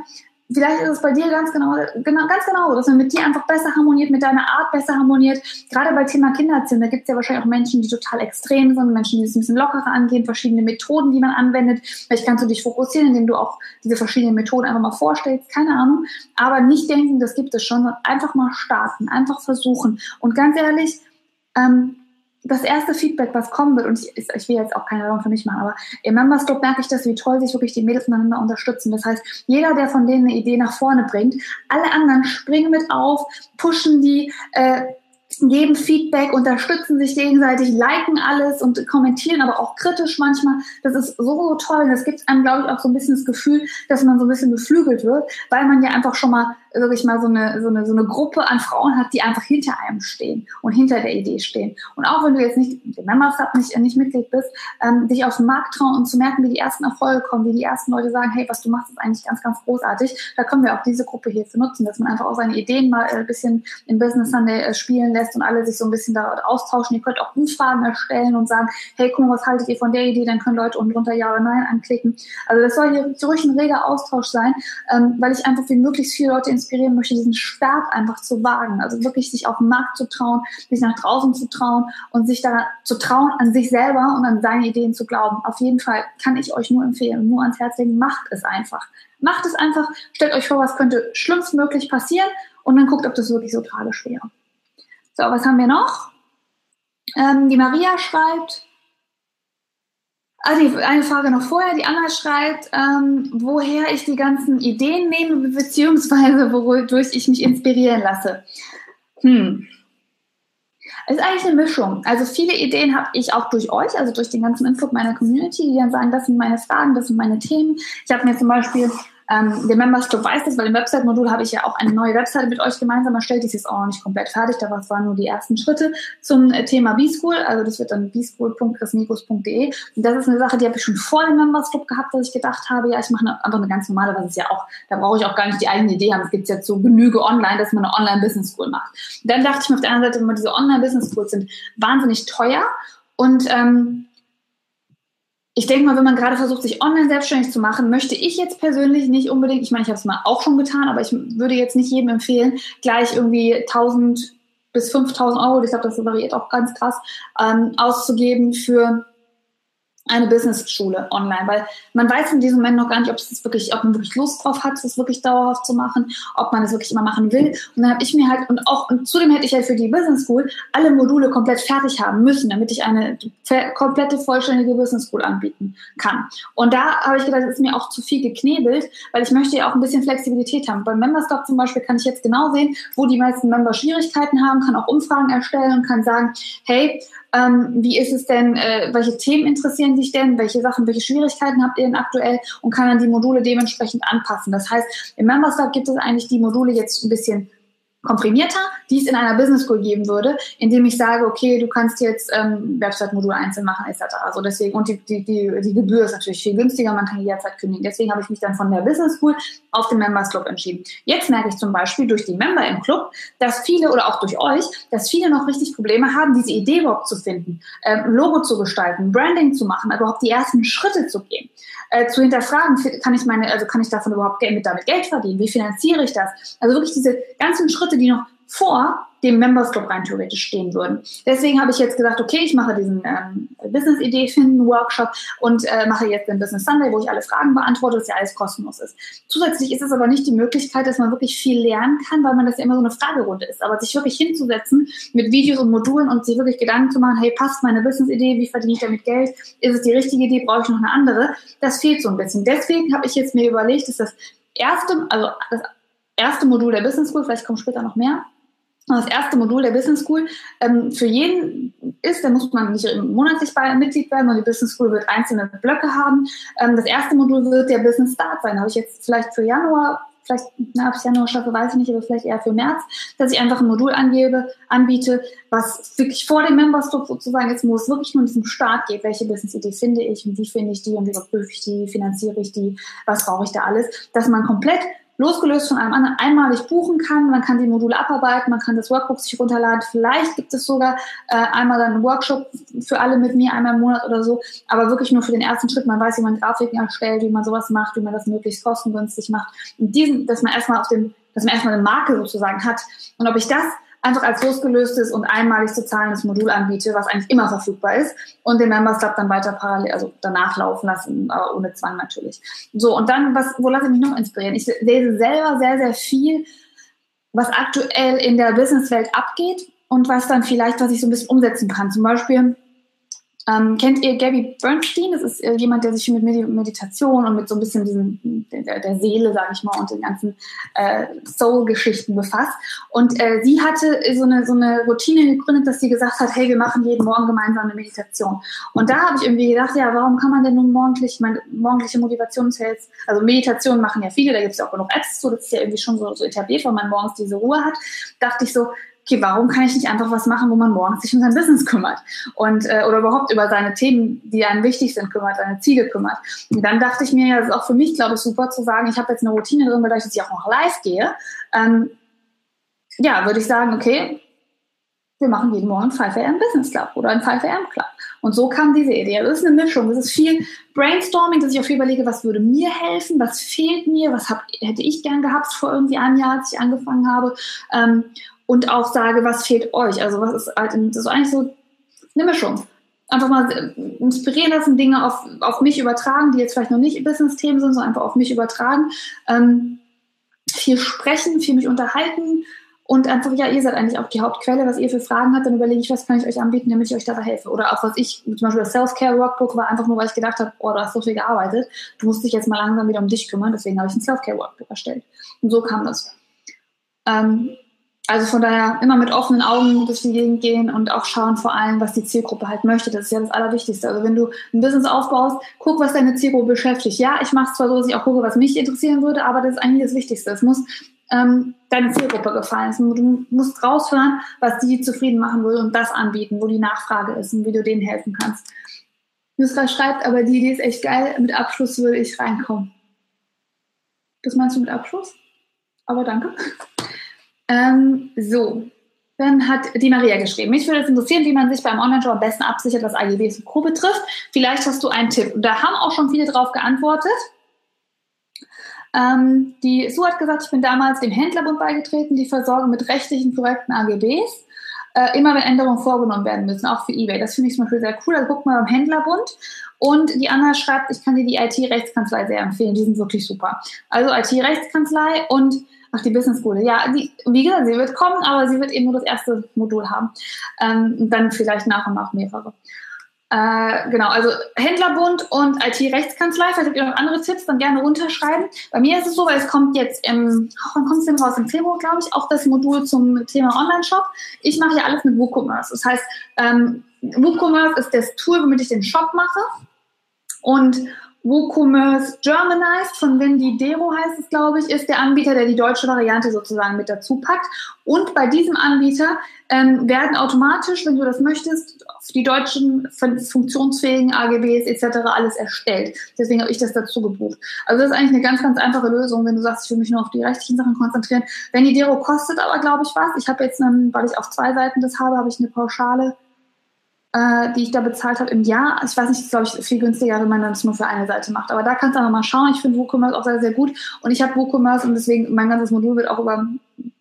vielleicht ist es bei dir ganz genau, genau, ganz genau, dass man mit dir einfach besser harmoniert, mit deiner Art besser harmoniert. Gerade bei Thema Kindererziehung, da gibt es ja wahrscheinlich auch Menschen, die total extrem sind, Menschen, die es ein bisschen lockerer angehen, verschiedene Methoden, die man anwendet. Vielleicht kannst du dich fokussieren, indem du auch diese verschiedenen Methoden einfach mal vorstellst, keine Ahnung. Aber nicht denken, das gibt es schon, sondern einfach mal starten, einfach versuchen. Und ganz ehrlich, ähm, das erste Feedback, was kommen wird, und ich, ich will jetzt auch keine Werbung für mich machen, aber im Members Club merke ich das, wie toll sich wirklich die Mädels miteinander unterstützen. Das heißt, jeder, der von denen eine Idee nach vorne bringt, alle anderen springen mit auf, pushen die, äh, geben Feedback, unterstützen sich gegenseitig, liken alles und kommentieren, aber auch kritisch manchmal. Das ist so, so toll. Das gibt einem, glaube ich, auch so ein bisschen das Gefühl, dass man so ein bisschen beflügelt wird, weil man ja einfach schon mal wirklich mal so eine, so eine, so eine Gruppe an Frauen hat, die einfach hinter einem stehen und hinter der Idee stehen. Und auch wenn du jetzt nicht im Members Hub nicht, nicht Mitglied bist, ähm, dich auf den Markt trauen und zu merken, wie die ersten Erfolge kommen, wie die ersten Leute sagen, hey, was du machst, ist eigentlich ganz, ganz großartig. Da können wir auch diese Gruppe hier zu nutzen, dass man einfach auch seine Ideen mal ein bisschen im Business Sunday äh, spielen lässt und alle sich so ein bisschen da austauschen. Ihr könnt auch Umfragen erstellen und sagen, hey, guck mal, was haltet ihr von der Idee? Dann können Leute unten drunter Ja oder Nein anklicken. Also das soll hier ruhig ein reger Austausch sein, ähm, weil ich einfach wie möglichst viele Leute inspirieren möchte, diesen Start einfach zu wagen. Also wirklich sich auf den Markt zu trauen, sich nach draußen zu trauen und sich da zu trauen, an sich selber und an seine Ideen zu glauben. Auf jeden Fall kann ich euch nur empfehlen nur ans Herz legen, macht es einfach. Macht es einfach, stellt euch vor, was könnte schlimmstmöglich passieren und dann guckt, ob das wirklich so tragisch wäre. So, was haben wir noch? Ähm, die Maria schreibt, also eine Frage noch vorher. Die Anna schreibt, ähm, woher ich die ganzen Ideen nehme, beziehungsweise wodurch ich mich inspirieren lasse. Hm. Es ist eigentlich eine Mischung. Also viele Ideen habe ich auch durch euch, also durch den ganzen Input meiner Community, die dann sagen, das sind meine Fragen, das sind meine Themen. Ich habe mir zum Beispiel ähm, der Members Club weiß das, weil im Website-Modul habe ich ja auch eine neue Webseite mit euch gemeinsam erstellt. Die ist jetzt auch noch nicht komplett fertig, da waren nur die ersten Schritte zum äh, Thema B-School. Also das wird dann bschool.chrismikos.de. Und das ist eine Sache, die habe ich schon vor dem Members Club gehabt, dass ich gedacht habe, ja, ich mache eine, einfach eine ganz normale, was ist ja auch, da brauche ich auch gar nicht die eigene Idee haben. Es gibt jetzt so Genüge online, dass man eine Online-Business-School macht. dann dachte ich mir auf der anderen Seite, immer diese Online-Business-Schools sind wahnsinnig teuer und ähm, ich denke mal, wenn man gerade versucht, sich online selbstständig zu machen, möchte ich jetzt persönlich nicht unbedingt, ich meine, ich habe es mal auch schon getan, aber ich würde jetzt nicht jedem empfehlen, gleich irgendwie 1000 bis 5000 Euro, ich glaube, das variiert auch ganz krass, ähm, auszugeben für eine Business-Schule online, weil man weiß in diesem Moment noch gar nicht, ob es wirklich, ob man wirklich Lust drauf hat, das wirklich dauerhaft zu machen, ob man es wirklich immer machen will. Und dann habe ich mir halt und auch und zudem hätte ich halt für die Business School alle Module komplett fertig haben müssen, damit ich eine komplette vollständige Business School anbieten kann. Und da habe ich gedacht, das ist mir auch zu viel geknebelt, weil ich möchte ja auch ein bisschen Flexibilität haben. Beim Memberstop zum Beispiel kann ich jetzt genau sehen, wo die meisten Member Schwierigkeiten haben, kann auch Umfragen erstellen und kann sagen, hey, ähm, wie ist es denn, äh, welche Themen interessieren dich denn, welche Sachen, welche Schwierigkeiten habt ihr denn aktuell und kann dann die Module dementsprechend anpassen. Das heißt, im Members Lab gibt es eigentlich die Module jetzt ein bisschen komprimierter, die es in einer Business School geben würde, indem ich sage, okay, du kannst jetzt ähm, Website-Modul einzeln machen, etc. Also deswegen, und die, die, die, die Gebühr ist natürlich viel günstiger, man kann jederzeit kündigen. Deswegen habe ich mich dann von der Business School auf den Members Club entschieden. Jetzt merke ich zum Beispiel durch die Member im Club, dass viele oder auch durch euch, dass viele noch richtig Probleme haben, diese Idee überhaupt zu finden, ähm, Logo zu gestalten, Branding zu machen, also überhaupt die ersten Schritte zu gehen, äh, zu hinterfragen, kann ich meine, also kann ich davon überhaupt mit damit Geld verdienen? Wie finanziere ich das? Also wirklich diese ganzen Schritte, die noch vor dem Members Club rein theoretisch stehen würden. Deswegen habe ich jetzt gesagt, okay, ich mache diesen ähm, Business Idee finden Workshop und äh, mache jetzt den Business Sunday, wo ich alle Fragen beantworte, dass ja alles kostenlos ist. Zusätzlich ist es aber nicht die Möglichkeit, dass man wirklich viel lernen kann, weil man das ja immer so eine Fragerunde ist. Aber sich wirklich hinzusetzen mit Videos und Modulen und sich wirklich Gedanken zu machen, hey, passt meine Business Idee, wie verdiene ich damit Geld? Ist es die richtige Idee? Brauche ich noch eine andere? Das fehlt so ein bisschen. Deswegen habe ich jetzt mir überlegt, dass das erste, also das erste Modul der Business School, vielleicht kommt später noch mehr, das erste Modul der Business School ähm, für jeden ist, da muss man nicht monatlich bei Mitglied werden und die Business School wird einzelne Blöcke haben. Ähm, das erste Modul wird der Business Start sein. Habe ich jetzt vielleicht für Januar, vielleicht, na, ob ich Januar schaffe, weiß ich nicht, aber vielleicht eher für März, dass ich einfach ein Modul angebe, anbiete, was wirklich vor dem Members Club sozusagen ist, wo es wirklich nur in diesem Start geht, welche Business-Idee finde ich und wie finde ich die und wie überprüfe ich die, finanziere ich die, was brauche ich da alles, dass man komplett losgelöst von einem anderen einmalig buchen kann. Man kann die Module abarbeiten, man kann das Workbook sich runterladen. Vielleicht gibt es sogar äh, einmal dann einen Workshop für alle mit mir, einmal im Monat oder so, aber wirklich nur für den ersten Schritt. Man weiß, wie man Grafiken erstellt, wie man sowas macht, wie man das möglichst kostengünstig macht. Und diesen, dass man erstmal auf dem, dass man erstmal eine Marke sozusagen hat. Und ob ich das einfach als losgelöstes und einmalig zu zahlendes Modul anbiete, was eigentlich immer verfügbar ist und den Members Club dann weiter parallel, also danach laufen lassen, aber ohne Zwang natürlich. So, und dann, was, wo lasse ich mich noch inspirieren? Ich lese selber sehr, sehr viel, was aktuell in der Businesswelt abgeht und was dann vielleicht, was ich so ein bisschen umsetzen kann. Zum Beispiel ähm, kennt ihr Gabby Bernstein? Das ist äh, jemand, der sich mit Meditation und mit so ein bisschen diesen, der, der Seele, sage ich mal, und den ganzen äh, Soul-Geschichten befasst. Und äh, sie hatte so eine, so eine Routine gegründet, dass sie gesagt hat, hey, wir machen jeden Morgen gemeinsam eine Meditation. Und da habe ich irgendwie gedacht, ja, warum kann man denn nun morgendlich, meine morgendliche Motivationshels, also Meditation machen ja viele, da gibt es ja auch genug Apps so, das ist ja irgendwie schon so, so etabliert, weil man morgens diese Ruhe hat. Dachte ich so, okay, warum kann ich nicht einfach was machen, wo man morgens sich um sein Business kümmert und äh, oder überhaupt über seine Themen, die einem wichtig sind, kümmert, seine Ziele kümmert. Und dann dachte ich mir, ja, das ist auch für mich, glaube ich, super zu sagen, ich habe jetzt eine Routine drin, dadurch, dass ich auch noch live gehe. Ähm, ja, würde ich sagen, okay, wir machen jeden Morgen 5 AM Business Club oder ein 5 AM Club. Und so kam diese Idee. Das ist eine Mischung. Das ist viel Brainstorming, dass ich auch viel überlege, was würde mir helfen, was fehlt mir, was hab, hätte ich gern gehabt vor irgendwie einem Jahr, als ich angefangen habe. Ähm, und auch sage, was fehlt euch. Also was ist halt, das ist eigentlich so eine Mischung. Einfach mal inspirieren lassen, Dinge auf, auf mich übertragen, die jetzt vielleicht noch nicht Business-Themen sind, sondern einfach auf mich übertragen. Ähm, viel sprechen, viel mich unterhalten und einfach, ja, ihr seid eigentlich auch die Hauptquelle, was ihr für Fragen habt, dann überlege ich, was kann ich euch anbieten, damit ich euch dabei helfe. Oder auch was ich, zum Beispiel das Self-Care-Workbook war einfach nur, weil ich gedacht habe, oh, du hast so viel gearbeitet, du musst dich jetzt mal langsam wieder um dich kümmern, deswegen habe ich ein Self-Care-Workbook erstellt. Und so kam das. Ähm, also von daher immer mit offenen Augen durch die Gegend gehen und auch schauen vor allem, was die Zielgruppe halt möchte. Das ist ja das Allerwichtigste. Also wenn du ein Business aufbaust, guck, was deine Zielgruppe beschäftigt. Ja, ich mache es zwar so, dass ich auch gucke, was mich interessieren würde, aber das ist eigentlich das Wichtigste. Es muss ähm, deine Zielgruppe gefallen. Du musst raushören, was die zufrieden machen will und das anbieten, wo die Nachfrage ist und wie du denen helfen kannst. Nusra schreibt, aber die Idee ist echt geil. Mit Abschluss würde ich reinkommen. Das meinst du mit Abschluss? Aber danke. Ähm, so, dann hat die Maria geschrieben, mich würde es interessieren, wie man sich beim Online-Shop am besten absichert, was AGBs und Co. betrifft. Vielleicht hast du einen Tipp. Und da haben auch schon viele drauf geantwortet. Ähm, die Sue hat gesagt, ich bin damals dem Händlerbund beigetreten, die versorgen mit rechtlichen korrekten AGBs. Äh, immer wenn Änderungen vorgenommen werden müssen, auch für eBay. Das finde ich zum Beispiel sehr cool. Also guck mal beim Händlerbund. Und die Anna schreibt, ich kann dir die IT-Rechtskanzlei sehr empfehlen. Die sind wirklich super. Also IT-Rechtskanzlei und Ach, die Business School. Ja, die, wie gesagt, sie wird kommen, aber sie wird eben nur das erste Modul haben. Ähm, dann vielleicht nach und nach mehrere. Äh, genau, also Händlerbund und IT-Rechtskanzlei. Vielleicht habt ihr noch andere Tipps, dann gerne runterschreiben. Bei mir ist es so, weil es kommt jetzt im, oh, wann kommt es denn raus? Im Februar, glaube ich, auch das Modul zum Thema Online-Shop. Ich mache ja alles mit WooCommerce. Das heißt, ähm, WooCommerce ist das Tool, womit ich den Shop mache. Und WooCommerce Germanized von Wendy Dero heißt es, glaube ich, ist der Anbieter, der die deutsche Variante sozusagen mit dazu packt. Und bei diesem Anbieter ähm, werden automatisch, wenn du das möchtest, die deutschen funktionsfähigen AGBs etc. alles erstellt. Deswegen habe ich das dazu gebucht. Also das ist eigentlich eine ganz, ganz einfache Lösung, wenn du sagst, ich will mich nur auf die rechtlichen Sachen konzentrieren. Wendy Dero kostet aber, glaube ich, was. Ich habe jetzt, einen, weil ich auf zwei Seiten das habe, habe ich eine Pauschale äh, die ich da bezahlt habe im Jahr. Ich weiß nicht, glaube ich, viel günstiger, wenn man das nur für eine Seite macht. Aber da kannst du einfach mal schauen. Ich finde WooCommerce auch sehr, sehr gut. Und ich habe WooCommerce und deswegen, mein ganzes Modul wird auch über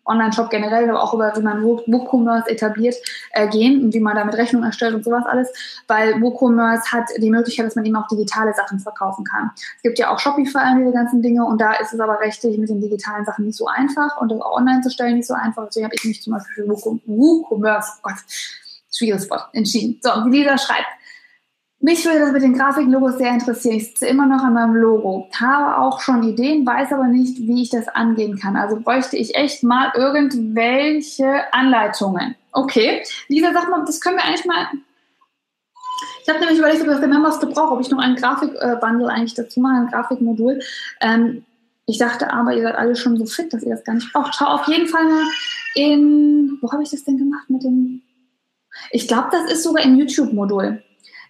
Online-Shop generell, aber auch über, wie man WooCommerce etabliert, äh, gehen und wie man damit Rechnung erstellt und sowas alles. Weil WooCommerce hat die Möglichkeit, dass man eben auch digitale Sachen verkaufen kann. Es gibt ja auch Shopify und diese ganzen Dinge und da ist es aber rechtlich mit den digitalen Sachen nicht so einfach und das auch online zu stellen nicht so einfach. Deswegen habe ich mich zum Beispiel für WooCommerce, oh Gott, schwieriges Wort, entschieden. So, die Lisa schreibt, mich würde das mit den Grafiklogos sehr interessieren. Ich sitze immer noch an meinem Logo, habe auch schon Ideen, weiß aber nicht, wie ich das angehen kann. Also bräuchte ich echt mal irgendwelche Anleitungen. Okay, Lisa, sag mal, das können wir eigentlich mal. Ich habe nämlich überlegt, ob das der Members gebraucht, ob ich noch ein Grafikbundle eigentlich dazu mache, ein Grafikmodul. Ähm, ich dachte aber, ihr seid alle schon so fit, dass ihr das gar nicht braucht. Schau auf jeden Fall mal in, wo habe ich das denn gemacht mit dem ich glaube, das ist sogar im YouTube-Modul.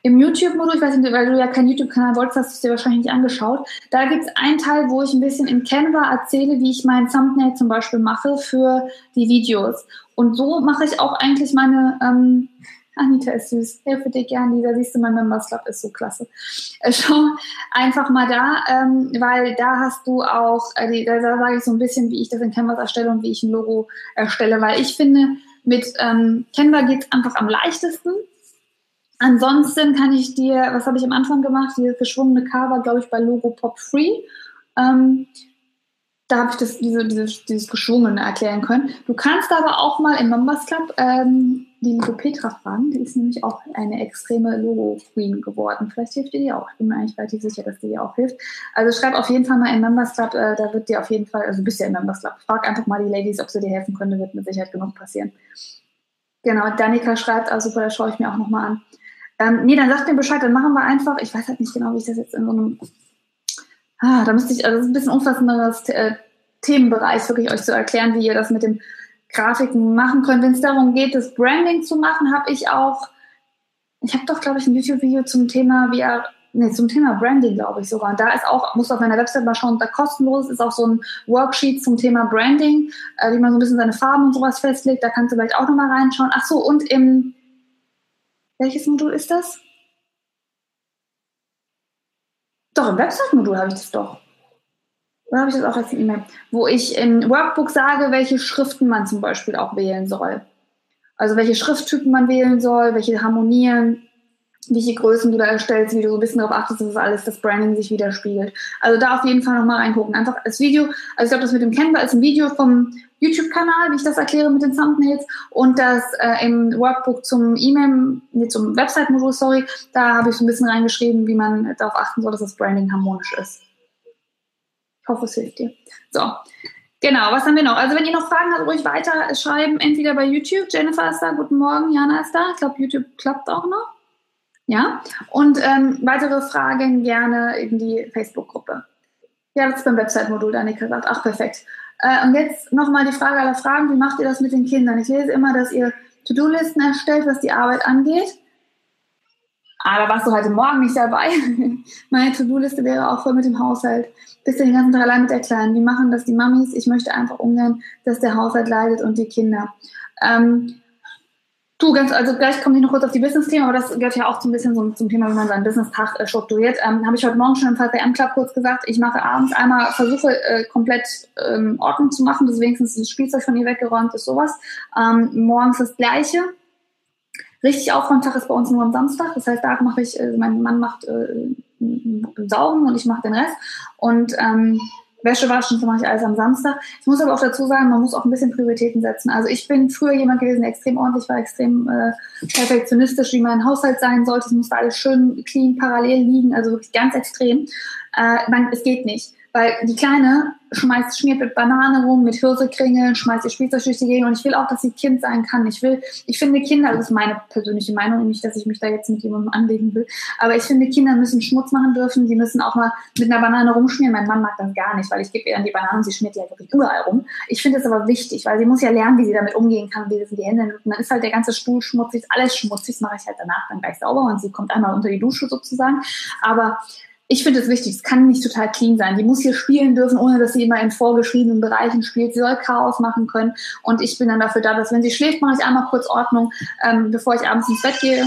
Im YouTube-Modul, ich weiß nicht, weil du ja keinen YouTube-Kanal wolltest, hast du es dir wahrscheinlich nicht angeschaut. Da gibt es einen Teil, wo ich ein bisschen in Canva erzähle, wie ich mein Thumbnail zum Beispiel mache für die Videos. Und so mache ich auch eigentlich meine, ähm, Anita ist süß, helfe dir gern, Lisa, siehst du, mein Members Club ist so klasse. Äh, schau einfach mal da, ähm, weil da hast du auch, äh, da, da sage ich so ein bisschen, wie ich das in Canvas erstelle und wie ich ein Logo erstelle, weil ich finde, mit ähm, Canva geht es einfach am leichtesten. Ansonsten kann ich dir, was habe ich am Anfang gemacht? Diese geschwungene Cover, glaube ich, bei Logo Pop Free. Ähm, da habe ich das, diese, dieses, dieses Geschwungene erklären können. Du kannst aber auch mal im Members Club ähm, die liebe Petra fragen. Die ist nämlich auch eine extreme Logo-Queen geworden. Vielleicht hilft dir die auch. Ich bin mir eigentlich relativ sicher, dass die dir auch hilft. Also schreib auf jeden Fall mal im Members Club. Äh, da wird dir auf jeden Fall, also du bist ja im Members Club. Frag einfach mal die Ladies, ob sie dir helfen können. Wird mit Sicherheit genug passieren. Genau, Danika schreibt, also super, das schaue ich mir auch nochmal an. Ähm, nee, dann sagt mir Bescheid, dann machen wir einfach, ich weiß halt nicht genau, wie ich das jetzt in so einem ah, da müsste ich, also das ist ein bisschen umfassenderes äh, Themenbereich, wirklich euch zu erklären, wie ihr das mit den Grafiken machen könnt. Wenn es darum geht, das Branding zu machen, habe ich auch, ich habe doch, glaube ich, ein YouTube-Video zum Thema VR, nee, zum Thema Branding, glaube ich sogar. Und da ist auch, muss auf meiner Website mal schauen, da kostenlos ist auch so ein Worksheet zum Thema Branding, äh, wie man so ein bisschen seine Farben und sowas festlegt. Da kannst du vielleicht auch nochmal reinschauen. Ach so, und im, welches Modul ist das? Doch, im Website-Modul habe ich das doch. Oder habe ich das auch als E-Mail? Wo ich im Workbook sage, welche Schriften man zum Beispiel auch wählen soll. Also welche Schrifttypen man wählen soll, welche harmonieren, welche Größen du da erstellst, wie du so ein bisschen darauf achtest, dass das alles das Branding sich widerspiegelt. Also da auf jeden Fall nochmal reingucken. Einfach das Video, also ich glaube, das mit dem Canva ist ein Video vom YouTube-Kanal, wie ich das erkläre mit den Thumbnails und das äh, im Workbook zum E-Mail, nee, zum Website-Modul, sorry, da habe ich so ein bisschen reingeschrieben, wie man darauf achten soll, dass das Branding harmonisch ist. Ich hoffe, es hilft dir. So, genau, was haben wir noch? Also wenn ihr noch Fragen habt, ruhig weiter schreiben, entweder bei YouTube, Jennifer ist da, guten Morgen, Jana ist da, ich glaube, YouTube klappt auch noch. Ja, und ähm, weitere Fragen gerne in die Facebook-Gruppe. Ja, das ist beim Website-Modul, Danica gesagt. Ach, perfekt. Äh, und jetzt nochmal die Frage aller Fragen, wie macht ihr das mit den Kindern? Ich lese immer, dass ihr To-Do-Listen erstellt, was die Arbeit angeht. Aber warst du heute Morgen nicht dabei? Meine To-Do-Liste wäre auch voll mit dem Haushalt. Bist du den ganzen Tag allein mit der Kleinen? Wie machen das die Mamis? Ich möchte einfach ungern, dass der Haushalt leidet und die Kinder. Ähm, Du, ganz, also gleich komme ich noch kurz auf die Business-Themen, aber das gehört ja auch so ein bisschen zum, zum Thema, wie man seinen Business-Tag äh, strukturiert. Ähm, Habe ich heute Morgen schon im VPM Club kurz gesagt, ich mache abends einmal, versuche äh, komplett ähm, Ordnung zu machen, dass wenigstens das Spielzeug von ihr weggeräumt ist, sowas. Ähm, morgens das Gleiche. Richtig Aufräumtag ist bei uns nur am Samstag, das heißt, da mache ich, äh, mein Mann macht äh, Saugen und ich mache den Rest. Und ähm, Wäsche waschen, das mache ich alles am Samstag. Ich muss aber auch dazu sagen, man muss auch ein bisschen Prioritäten setzen. Also ich bin früher jemand gewesen, der extrem ordentlich war, extrem äh, perfektionistisch, wie mein Haushalt sein sollte. Es musste alles schön clean parallel liegen, also wirklich ganz extrem. Äh, man, es geht nicht. Weil die Kleine schmeißt, schmiert mit Banane rum, mit Hirsekringeln, schmeißt ihr Spielzeug durch die Gegend und ich will auch, dass sie Kind sein kann. Ich will, ich finde Kinder, das ist meine persönliche Meinung, nicht, dass ich mich da jetzt mit jemandem anlegen will, aber ich finde, Kinder müssen Schmutz machen dürfen, die müssen auch mal mit einer Banane rumschmieren. Mein Mann mag das gar nicht, weil ich gebe ihr dann die Banane und sie schmiert ja wirklich überall rum. Ich finde das aber wichtig, weil sie muss ja lernen, wie sie damit umgehen kann, wie sie in die Hände nimmt. Und dann ist halt der ganze Stuhl schmutzig, alles schmutzig, das mache ich halt danach dann gleich sauber und sie kommt einmal unter die Dusche sozusagen. Aber ich finde es wichtig, es kann nicht total clean sein. Die muss hier spielen dürfen, ohne dass sie immer in vorgeschriebenen Bereichen spielt. Sie soll Chaos machen können. Und ich bin dann dafür da, dass wenn sie schläft, mache ich einmal kurz Ordnung, ähm, bevor ich abends ins Bett gehe.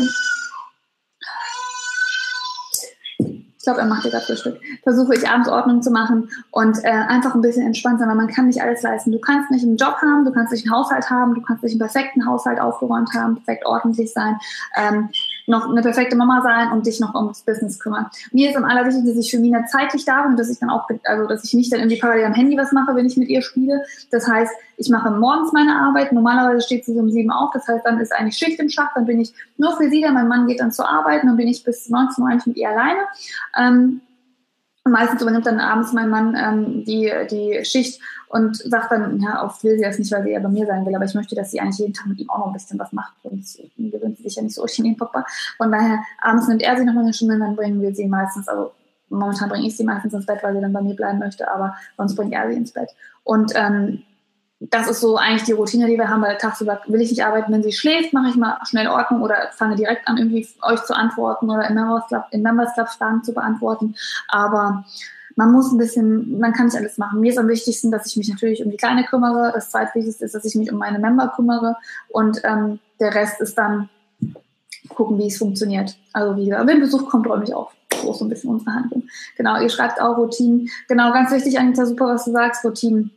Ich glaube, er macht gerade Frühstück. Versuche ich abends Ordnung zu machen und äh, einfach ein bisschen entspannt sein, weil man kann nicht alles leisten. Du kannst nicht einen Job haben, du kannst nicht einen Haushalt haben, du kannst nicht einen perfekten Haushalt aufgeräumt haben, perfekt ordentlich sein. Ähm, noch eine perfekte Mama sein und dich noch ums Business kümmern. Mir ist am allerwichtigsten, dass ich für Mina zeitlich da bin dass ich dann auch, also dass ich nicht dann irgendwie parallel am Handy was mache, wenn ich mit ihr spiele. Das heißt, ich mache morgens meine Arbeit. Normalerweise steht sie so um sieben auf. Das heißt, dann ist eigentlich Schicht im Schacht. Dann bin ich nur für sie da. Mein Mann geht dann zur Arbeit. Und dann bin ich bis 19 Uhr eigentlich mit ihr alleine. Ähm, meistens übernimmt dann abends mein Mann ähm, die, die Schicht und sagt dann, ja, oft will sie das nicht, weil sie ja bei mir sein will, aber ich möchte, dass sie eigentlich jeden Tag mit ihm auch noch ein bisschen was macht und gewöhnt sie sich ja nicht so richtig in den Papa. Von daher, abends nimmt er sie noch mal eine Stunde, dann bringen wir sie meistens, also momentan bringe ich sie meistens ins Bett, weil sie dann bei mir bleiben möchte, aber sonst bringt er sie ins Bett. Und ähm, das ist so eigentlich die Routine, die wir haben, weil tagsüber will ich nicht arbeiten. Wenn sie schläft, mache ich mal schnell Ordnung oder fange direkt an, irgendwie euch zu antworten oder im Members Club, im Members Club Fragen zu beantworten. Aber man muss ein bisschen, man kann nicht alles machen. Mir ist am wichtigsten, dass ich mich natürlich um die Kleine kümmere. Das zweitwichtigste ist, dass ich mich um meine Member kümmere. Und ähm, der Rest ist dann gucken, wie es funktioniert. Also wie wenn Besuch kommt, räume ich auf. So ist so ein bisschen unsere Handlung. Genau, ihr schreibt auch Routinen. Genau, ganz wichtig, Anita, super, was du sagst, Routinen.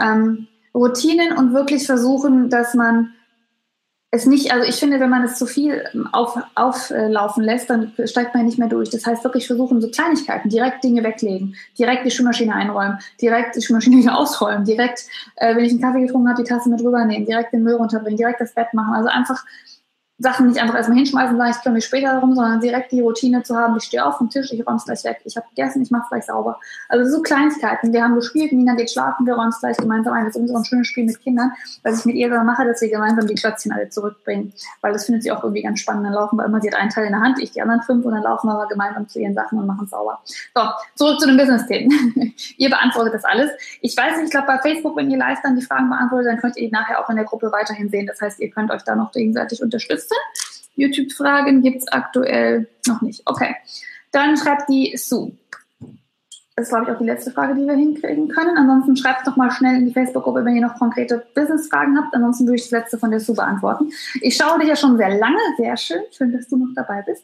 Ähm, Routinen und wirklich versuchen, dass man es nicht, also ich finde, wenn man es zu viel auf, auflaufen lässt, dann steigt man nicht mehr durch. Das heißt wirklich versuchen, so Kleinigkeiten, direkt Dinge weglegen, direkt die Spülmaschine einräumen, direkt die Spülmaschine wieder ausräumen, direkt, äh, wenn ich einen Kaffee getrunken habe, die Tasse mit rübernehmen, direkt den Müll runterbringen, direkt das Bett machen. Also einfach Sachen nicht einfach erstmal hinschmeißen und sagen, ich kümmere mich später darum, sondern direkt die Routine zu haben, ich stehe auf dem Tisch, ich räume es gleich weg, ich habe gegessen, ich mache es gleich sauber. Also so Kleinigkeiten. Wir haben gespielt, Nina geht schlafen, wir räumen es gleich gemeinsam ein. Das ist unser schönes Spiel mit Kindern, was ich mit ihr mache, dass wir gemeinsam die Klötzchen alle zurückbringen. Weil das findet sie auch irgendwie ganz spannend. Dann laufen wir immer, sie hat einen Teil in der Hand, ich die anderen fünf und dann laufen wir aber gemeinsam zu ihren Sachen und machen es sauber. So, zurück zu den Business-Themen. ihr beantwortet das alles. Ich weiß nicht, ich glaube bei Facebook, wenn ihr live dann die Fragen beantwortet, dann könnt ihr die nachher auch in der Gruppe weiterhin sehen. Das heißt, ihr könnt euch da noch gegenseitig unterstützen. YouTube-Fragen gibt es aktuell noch nicht. Okay. Dann schreibt die Sue. Das ist, glaube ich, auch die letzte Frage, die wir hinkriegen können. Ansonsten schreibt doch mal schnell in die Facebook-Gruppe, wenn ihr noch konkrete Business-Fragen habt. Ansonsten würde ich das letzte von der Sue beantworten. Ich schaue dich ja schon sehr lange. Sehr schön. Schön, dass du noch dabei bist.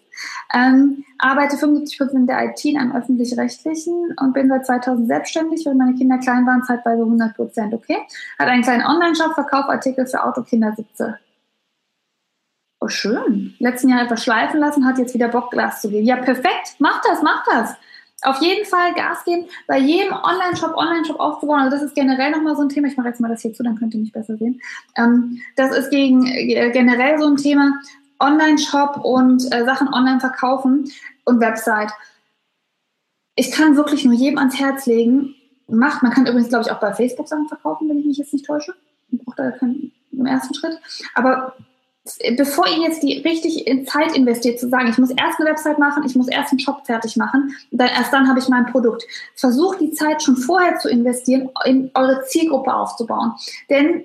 Ähm, arbeite 75% der IT in einem öffentlich-rechtlichen und bin seit 2000 selbstständig, weil meine Kinder klein waren, zeitweise 100%. Okay. Hat einen kleinen Online-Shop, Verkaufartikel für Autokindersitze. Oh, schön. Letzten Jahr etwas schleifen lassen, hat jetzt wieder Bock, Gas zu geben. Ja, perfekt. Mach das, mach das. Auf jeden Fall Gas geben, bei jedem Online-Shop, Online-Shop aufzubauen. Also das ist generell nochmal so ein Thema. Ich mache jetzt mal das hier zu, dann könnt ihr mich besser sehen. Ähm, das ist gegen, äh, generell so ein Thema. Online-Shop und äh, Sachen online verkaufen und Website. Ich kann wirklich nur jedem ans Herz legen, macht, man kann übrigens, glaube ich, auch bei Facebook Sachen verkaufen, wenn ich mich jetzt nicht täusche. Ich brauche da keinen im ersten Schritt. Aber bevor ihr jetzt die richtig in Zeit investiert, zu sagen, ich muss erst eine Website machen, ich muss erst einen Shop fertig machen, dann erst dann habe ich mein Produkt. Versucht die Zeit schon vorher zu investieren, in eure Zielgruppe aufzubauen. Denn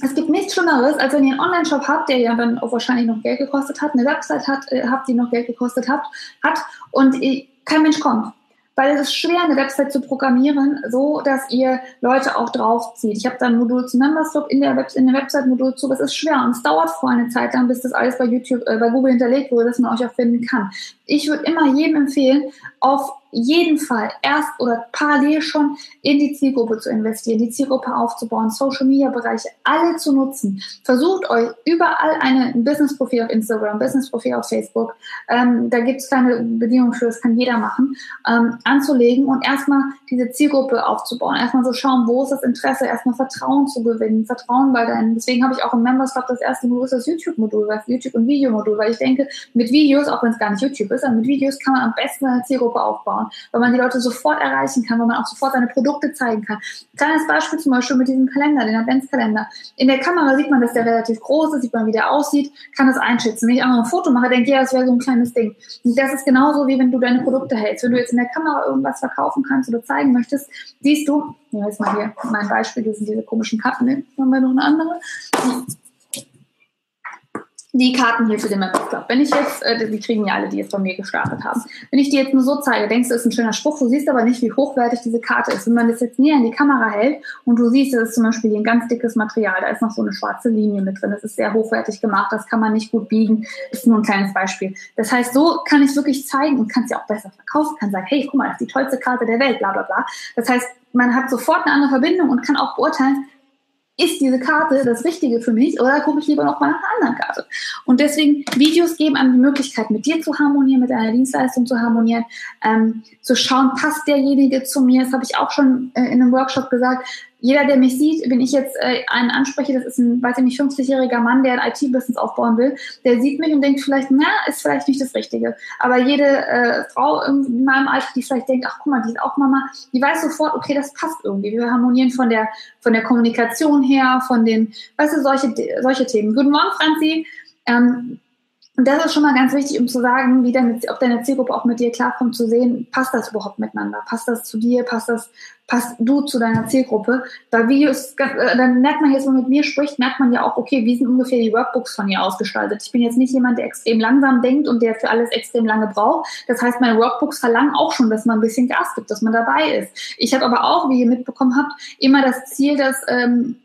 es gibt nichts Schlimmeres, als wenn ihr einen Online-Shop habt, der ja dann auch wahrscheinlich noch Geld gekostet hat, eine Website hat, äh, habt, die noch Geld gekostet hat, hat und kein Mensch kommt weil es ist schwer, eine Website zu programmieren, so dass ihr Leute auch draufzieht. Ich habe da ein Modul zu Members Club in der, Web in der Website-Modul zu, das ist schwer und es dauert vor eine Zeit lang, bis das alles bei YouTube, äh, bei Google hinterlegt wurde, dass man euch auch finden kann. Ich würde immer jedem empfehlen, auf jeden Fall erst oder parallel schon in die Zielgruppe zu investieren, die Zielgruppe aufzubauen, Social Media Bereiche alle zu nutzen. Versucht euch überall ein Business Profil auf Instagram, Business Profil auf Facebook, ähm, da gibt es kleine Bedingungen für, das kann jeder machen, ähm, anzulegen und erstmal diese Zielgruppe aufzubauen. Erstmal so schauen, wo ist das Interesse, erstmal Vertrauen zu gewinnen, Vertrauen bei deinen. Deswegen habe ich auch im Members Club das erste das YouTube-Modul, YouTube- und Videomodul, weil ich denke, mit Videos, auch wenn es gar nicht YouTube ist, aber mit Videos kann man am besten eine Zielgruppe aufbauen aufbauen, weil man die Leute sofort erreichen kann, weil man auch sofort seine Produkte zeigen kann. Kleines Beispiel zum Beispiel mit diesem Kalender, den Adventskalender. In der Kamera sieht man, dass der relativ groß ist, sieht man, wie der aussieht, kann das einschätzen. Wenn ich einmal ein Foto mache, denke ich, ja, das wäre so ein kleines Ding. Und das ist genauso, wie wenn du deine Produkte hältst. Wenn du jetzt in der Kamera irgendwas verkaufen kannst oder zeigen möchtest, siehst du, nehmen wir jetzt mal hier mein Beispiel, das sind diese komischen Karten, ne? haben wir noch eine andere die Karten hier für den Members Club. Wenn ich jetzt, äh, die kriegen ja alle, die jetzt bei mir gestartet haben. Wenn ich die jetzt nur so zeige, denkst du, ist ein schöner Spruch, du siehst aber nicht, wie hochwertig diese Karte ist. Wenn man das jetzt näher in die Kamera hält und du siehst, das ist zum Beispiel hier ein ganz dickes Material, da ist noch so eine schwarze Linie mit drin, das ist sehr hochwertig gemacht, das kann man nicht gut biegen, ist nur ein kleines Beispiel. Das heißt, so kann ich wirklich zeigen und kann es ja auch besser verkaufen, kann sagen, hey, guck mal, das ist die tollste Karte der Welt, bla bla bla. Das heißt, man hat sofort eine andere Verbindung und kann auch beurteilen, ist diese Karte das Richtige für mich oder gucke ich lieber noch mal nach einer anderen Karte? Und deswegen, Videos geben einem die Möglichkeit, mit dir zu harmonieren, mit deiner Dienstleistung zu harmonieren, ähm, zu schauen, passt derjenige zu mir, das habe ich auch schon äh, in einem Workshop gesagt, jeder, der mich sieht, wenn ich jetzt äh, einen anspreche, das ist ein, weiß ich nicht, 50-jähriger Mann, der ein IT-Business aufbauen will, der sieht mich und denkt vielleicht, na, ist vielleicht nicht das Richtige. Aber jede äh, Frau in meinem Alter, die vielleicht denkt, ach guck mal, die ist auch Mama, die weiß sofort, okay, das passt irgendwie. Wir harmonieren von der, von der Kommunikation her, von den, weißt du, solche, solche Themen. Guten Morgen, Franzi. Ähm, und das ist schon mal ganz wichtig, um zu sagen, wie deine, ob deine Zielgruppe auch mit dir klarkommt, zu sehen, passt das überhaupt miteinander? Passt das zu dir? Passt das, passt du zu deiner Zielgruppe? Bei Videos, äh, dann merkt man jetzt, wenn man mit mir spricht, merkt man ja auch, okay, wie sind ungefähr die Workbooks von ihr ausgestaltet? Ich bin jetzt nicht jemand, der extrem langsam denkt und der für alles extrem lange braucht. Das heißt, meine Workbooks verlangen auch schon, dass man ein bisschen Gas gibt, dass man dabei ist. Ich habe aber auch, wie ihr mitbekommen habt, immer das Ziel, dass, ähm,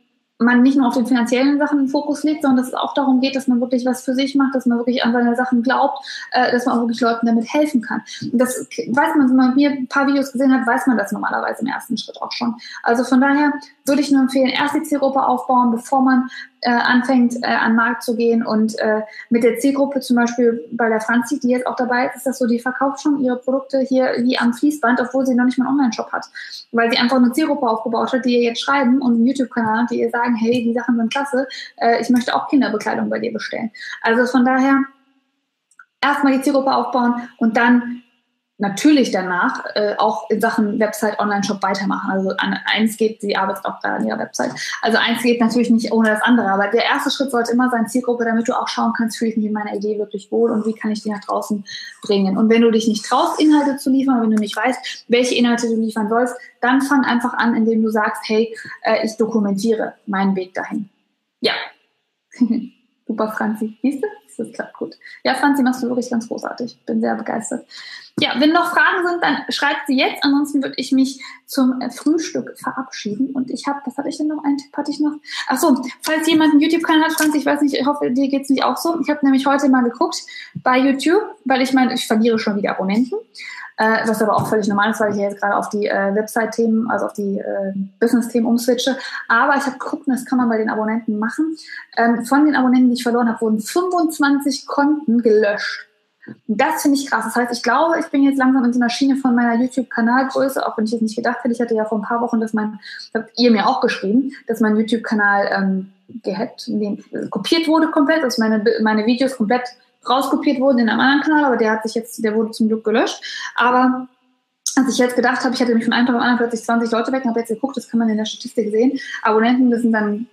man nicht nur auf den finanziellen Sachen den Fokus legt, sondern dass es auch darum geht, dass man wirklich was für sich macht, dass man wirklich an seine Sachen glaubt, äh, dass man auch wirklich Leuten damit helfen kann. Und das weiß man, wenn man mir ein paar Videos gesehen hat, weiß man das normalerweise im ersten Schritt auch schon. Also von daher würde ich nur empfehlen, erst die Zielgruppe aufbauen, bevor man äh, anfängt, äh, an den Markt zu gehen. Und äh, mit der Zielgruppe zum Beispiel bei der Franzi, die jetzt auch dabei ist, ist das so, die verkauft schon ihre Produkte hier wie am Fließband, obwohl sie noch nicht mal einen Online-Shop hat. Weil sie einfach eine Zielgruppe aufgebaut hat, die ihr jetzt schreiben und einen YouTube-Kanal, die ihr sagen, hey, die Sachen sind klasse, äh, ich möchte auch Kinderbekleidung bei dir bestellen. Also von daher erstmal die Zielgruppe aufbauen und dann natürlich danach äh, auch in Sachen Website, Online-Shop weitermachen. Also an, eins geht, sie arbeitet auch gerade an ihrer Website. Also eins geht natürlich nicht ohne das andere, aber der erste Schritt sollte immer sein Zielgruppe, damit du auch schauen kannst, fühle ich mich in meiner Idee wirklich wohl und wie kann ich die nach draußen bringen. Und wenn du dich nicht traust, Inhalte zu liefern, wenn du nicht weißt, welche Inhalte du liefern sollst, dann fang einfach an, indem du sagst, hey, äh, ich dokumentiere meinen Weg dahin. Ja. Super, Franzi. Siehst du? Das klappt gut. Ja, Franzi, machst du wirklich ganz großartig. Bin sehr begeistert. Ja, wenn noch Fragen sind, dann schreibt sie jetzt. Ansonsten würde ich mich zum äh, Frühstück verabschieden. Und ich habe, was hatte ich denn noch? Einen Tipp hatte ich noch. Ach so, falls jemand einen YouTube-Kanal hat, Franz, ich weiß nicht, ich hoffe, dir geht's nicht auch so. Ich habe nämlich heute mal geguckt bei YouTube, weil ich meine, ich verliere schon wieder Abonnenten. Äh, was aber auch völlig normal ist, weil ich ja jetzt gerade auf die äh, Website-Themen, also auf die äh, Business-Themen umswitche. Aber ich habe geguckt, das kann man bei den Abonnenten machen. Ähm, von den Abonnenten, die ich verloren habe, wurden 25 Konten gelöscht. Das finde ich krass. Das heißt, ich glaube, ich bin jetzt langsam in so einer Schiene von meiner YouTube-Kanalgröße, auch wenn ich es nicht gedacht hätte. Ich hatte ja vor ein paar Wochen, dass mein, habt ihr mir auch geschrieben, dass mein YouTube-Kanal ähm, gehackt, nee, kopiert wurde komplett, dass meine, meine Videos komplett rauskopiert wurden in einem anderen Kanal, aber der hat sich jetzt, der wurde zum Glück gelöscht. Aber als ich jetzt gedacht habe, ich hatte nämlich von einem Tag auf anderen plötzlich 20 Leute weg und habe jetzt geguckt, das kann man in der Statistik sehen. Abonnenten, das sind dann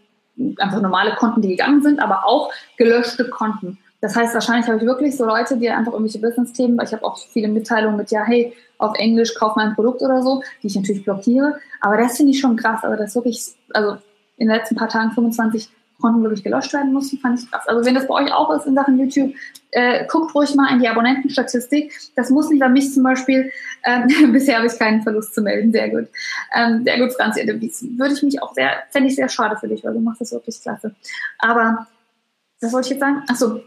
einfach normale Konten, die gegangen sind, aber auch gelöschte Konten. Das heißt, wahrscheinlich habe ich wirklich so Leute, die einfach irgendwelche Business-Themen, weil ich habe auch viele Mitteilungen mit, ja, hey, auf Englisch kauf mein Produkt oder so, die ich natürlich blockiere. Aber das finde ich schon krass. Also das wirklich, also in den letzten paar Tagen 25 Konten wirklich gelöscht werden mussten, fand ich krass. Also wenn das bei euch auch ist in Sachen YouTube, äh, guckt ruhig mal in die Abonnentenstatistik. Das muss nicht bei mich zum Beispiel, ähm, bisher habe ich keinen Verlust zu melden, sehr gut. Ähm, sehr gut, Franzi, würde ich mich auch sehr, fände ich sehr schade für dich, weil du machst das wirklich klasse. Aber, was wollte ich jetzt sagen? Achso,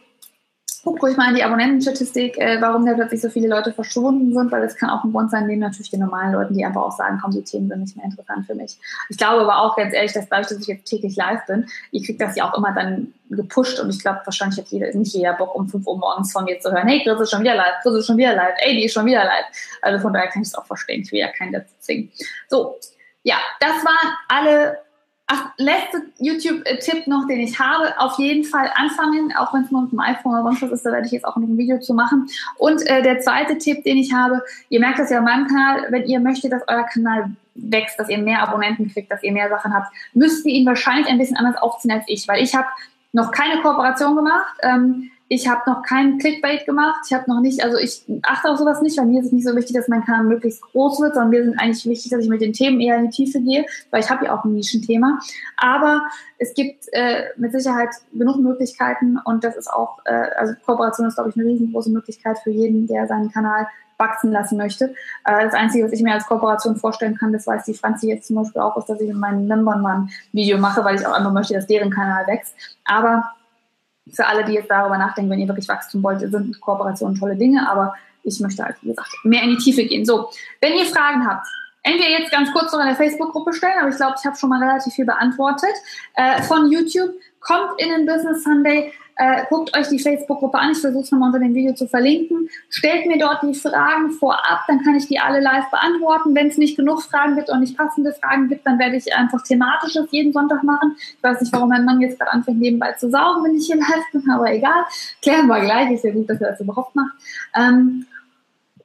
guck ruhig mal in die Abonnentenstatistik, äh, warum da plötzlich so viele Leute verschwunden sind, weil das kann auch ein Grund sein, neben natürlich den normalen Leuten, die einfach auch sagen, komm, die Themen sind nicht mehr interessant für mich. Ich glaube aber auch ganz ehrlich, dass dadurch, dass ich jetzt täglich live bin, ich kriege das ja auch immer dann gepusht und ich glaube, wahrscheinlich hat jeder, nicht jeder Bock, um 5 Uhr morgens von mir zu hören, hey, Chris ist schon wieder live, Chris ist schon wieder live, ey, die ist schon wieder live. Also von daher kann ich es auch verstehen, ich will ja keinen dazu zwingen. So, ja, das waren alle Ach, letzter YouTube-Tipp noch, den ich habe, auf jeden Fall anfangen, auch wenn es nur mit dem iPhone oder sonst was ist, da werde ich jetzt auch noch ein Video zu machen. Und äh, der zweite Tipp, den ich habe, ihr merkt das ja auf meinem Kanal, wenn ihr möchtet, dass euer Kanal wächst, dass ihr mehr Abonnenten kriegt, dass ihr mehr Sachen habt, müsst ihr ihn wahrscheinlich ein bisschen anders aufziehen als ich, weil ich habe noch keine Kooperation gemacht. Ähm, ich habe noch keinen Clickbait gemacht. Ich habe noch nicht, also ich achte auf sowas nicht, weil mir ist es nicht so wichtig, dass mein Kanal möglichst groß wird, sondern mir sind eigentlich wichtig, dass ich mit den Themen eher in die Tiefe gehe, weil ich habe ja auch ein Nischenthema. Aber es gibt äh, mit Sicherheit genug Möglichkeiten und das ist auch, äh, also Kooperation ist, glaube ich, eine riesengroße Möglichkeit für jeden, der seinen Kanal wachsen lassen möchte. Äh, das Einzige, was ich mir als Kooperation vorstellen kann, das weiß die Franzi jetzt zum Beispiel auch, ist, dass ich in meinem Number One Video mache, weil ich auch einfach möchte, dass deren Kanal wächst. Aber für alle, die jetzt darüber nachdenken, wenn ihr wirklich Wachstum wollt, sind Kooperationen tolle Dinge, aber ich möchte halt, wie gesagt, mehr in die Tiefe gehen. So, wenn ihr Fragen habt, entweder jetzt ganz kurz noch in der Facebook-Gruppe stellen, aber ich glaube, ich habe schon mal relativ viel beantwortet. Äh, von YouTube kommt in den Business Sunday. Äh, guckt euch die Facebook-Gruppe an. Ich versuche es nochmal unter dem Video zu verlinken. Stellt mir dort die Fragen vorab, dann kann ich die alle live beantworten. Wenn es nicht genug Fragen gibt und nicht passende Fragen gibt, dann werde ich einfach thematisches jeden Sonntag machen. Ich weiß nicht, warum mein Mann jetzt gerade anfängt, nebenbei zu saugen, wenn ich hier live bin, aber egal. Klären wir gleich. Ist ja gut, dass er das überhaupt macht. Ähm,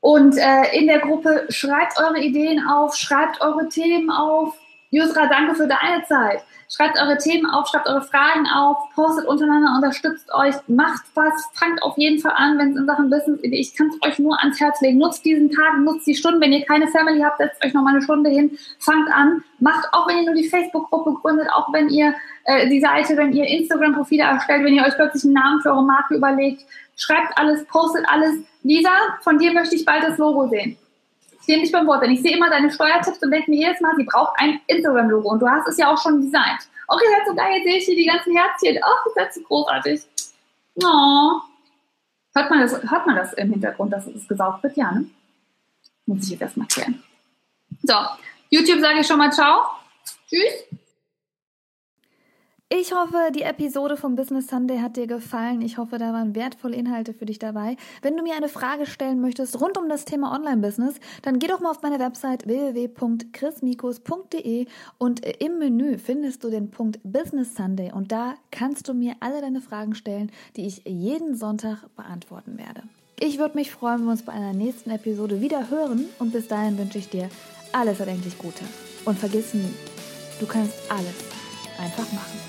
und äh, in der Gruppe schreibt eure Ideen auf, schreibt eure Themen auf. Jusra, danke für deine Zeit. Schreibt eure Themen auf, schreibt eure Fragen auf, postet untereinander, unterstützt euch, macht was, fangt auf jeden Fall an, wenn es in Sachen Business. Ich kann es euch nur ans Herz legen. Nutzt diesen Tag, nutzt die Stunden. Wenn ihr keine Family habt, setzt euch noch mal eine Stunde hin, fangt an. Macht auch, wenn ihr nur die Facebook-Gruppe gründet, auch wenn ihr äh, die Seite, wenn ihr Instagram-Profile erstellt, wenn ihr euch plötzlich einen Namen für eure Marke überlegt, schreibt alles, postet alles. Lisa, von dir möchte ich bald das Logo sehen stehe nicht beim Wort, denn ich sehe immer deine Steuertipps und denke mir jedes Mal, sie braucht ein Instagram-Logo und du hast es ja auch schon designt. Okay, das ist so geil, jetzt sehe ich hier die ganzen Herzchen. Oh, das ist so großartig. Oh. Hört man, das, hört man das im Hintergrund, dass es gesaugt wird? Ja, ne? Muss ich jetzt erstmal klären. So, YouTube sage ich schon mal ciao. Tschüss. Ich hoffe, die Episode vom Business Sunday hat dir gefallen. Ich hoffe, da waren wertvolle Inhalte für dich dabei. Wenn du mir eine Frage stellen möchtest rund um das Thema Online-Business, dann geh doch mal auf meine Website www.chrismikus.de und im Menü findest du den Punkt Business Sunday und da kannst du mir alle deine Fragen stellen, die ich jeden Sonntag beantworten werde. Ich würde mich freuen, wenn wir uns bei einer nächsten Episode wieder hören und bis dahin wünsche ich dir alles erdenklich Gute. Und vergiss nie, du kannst alles einfach machen.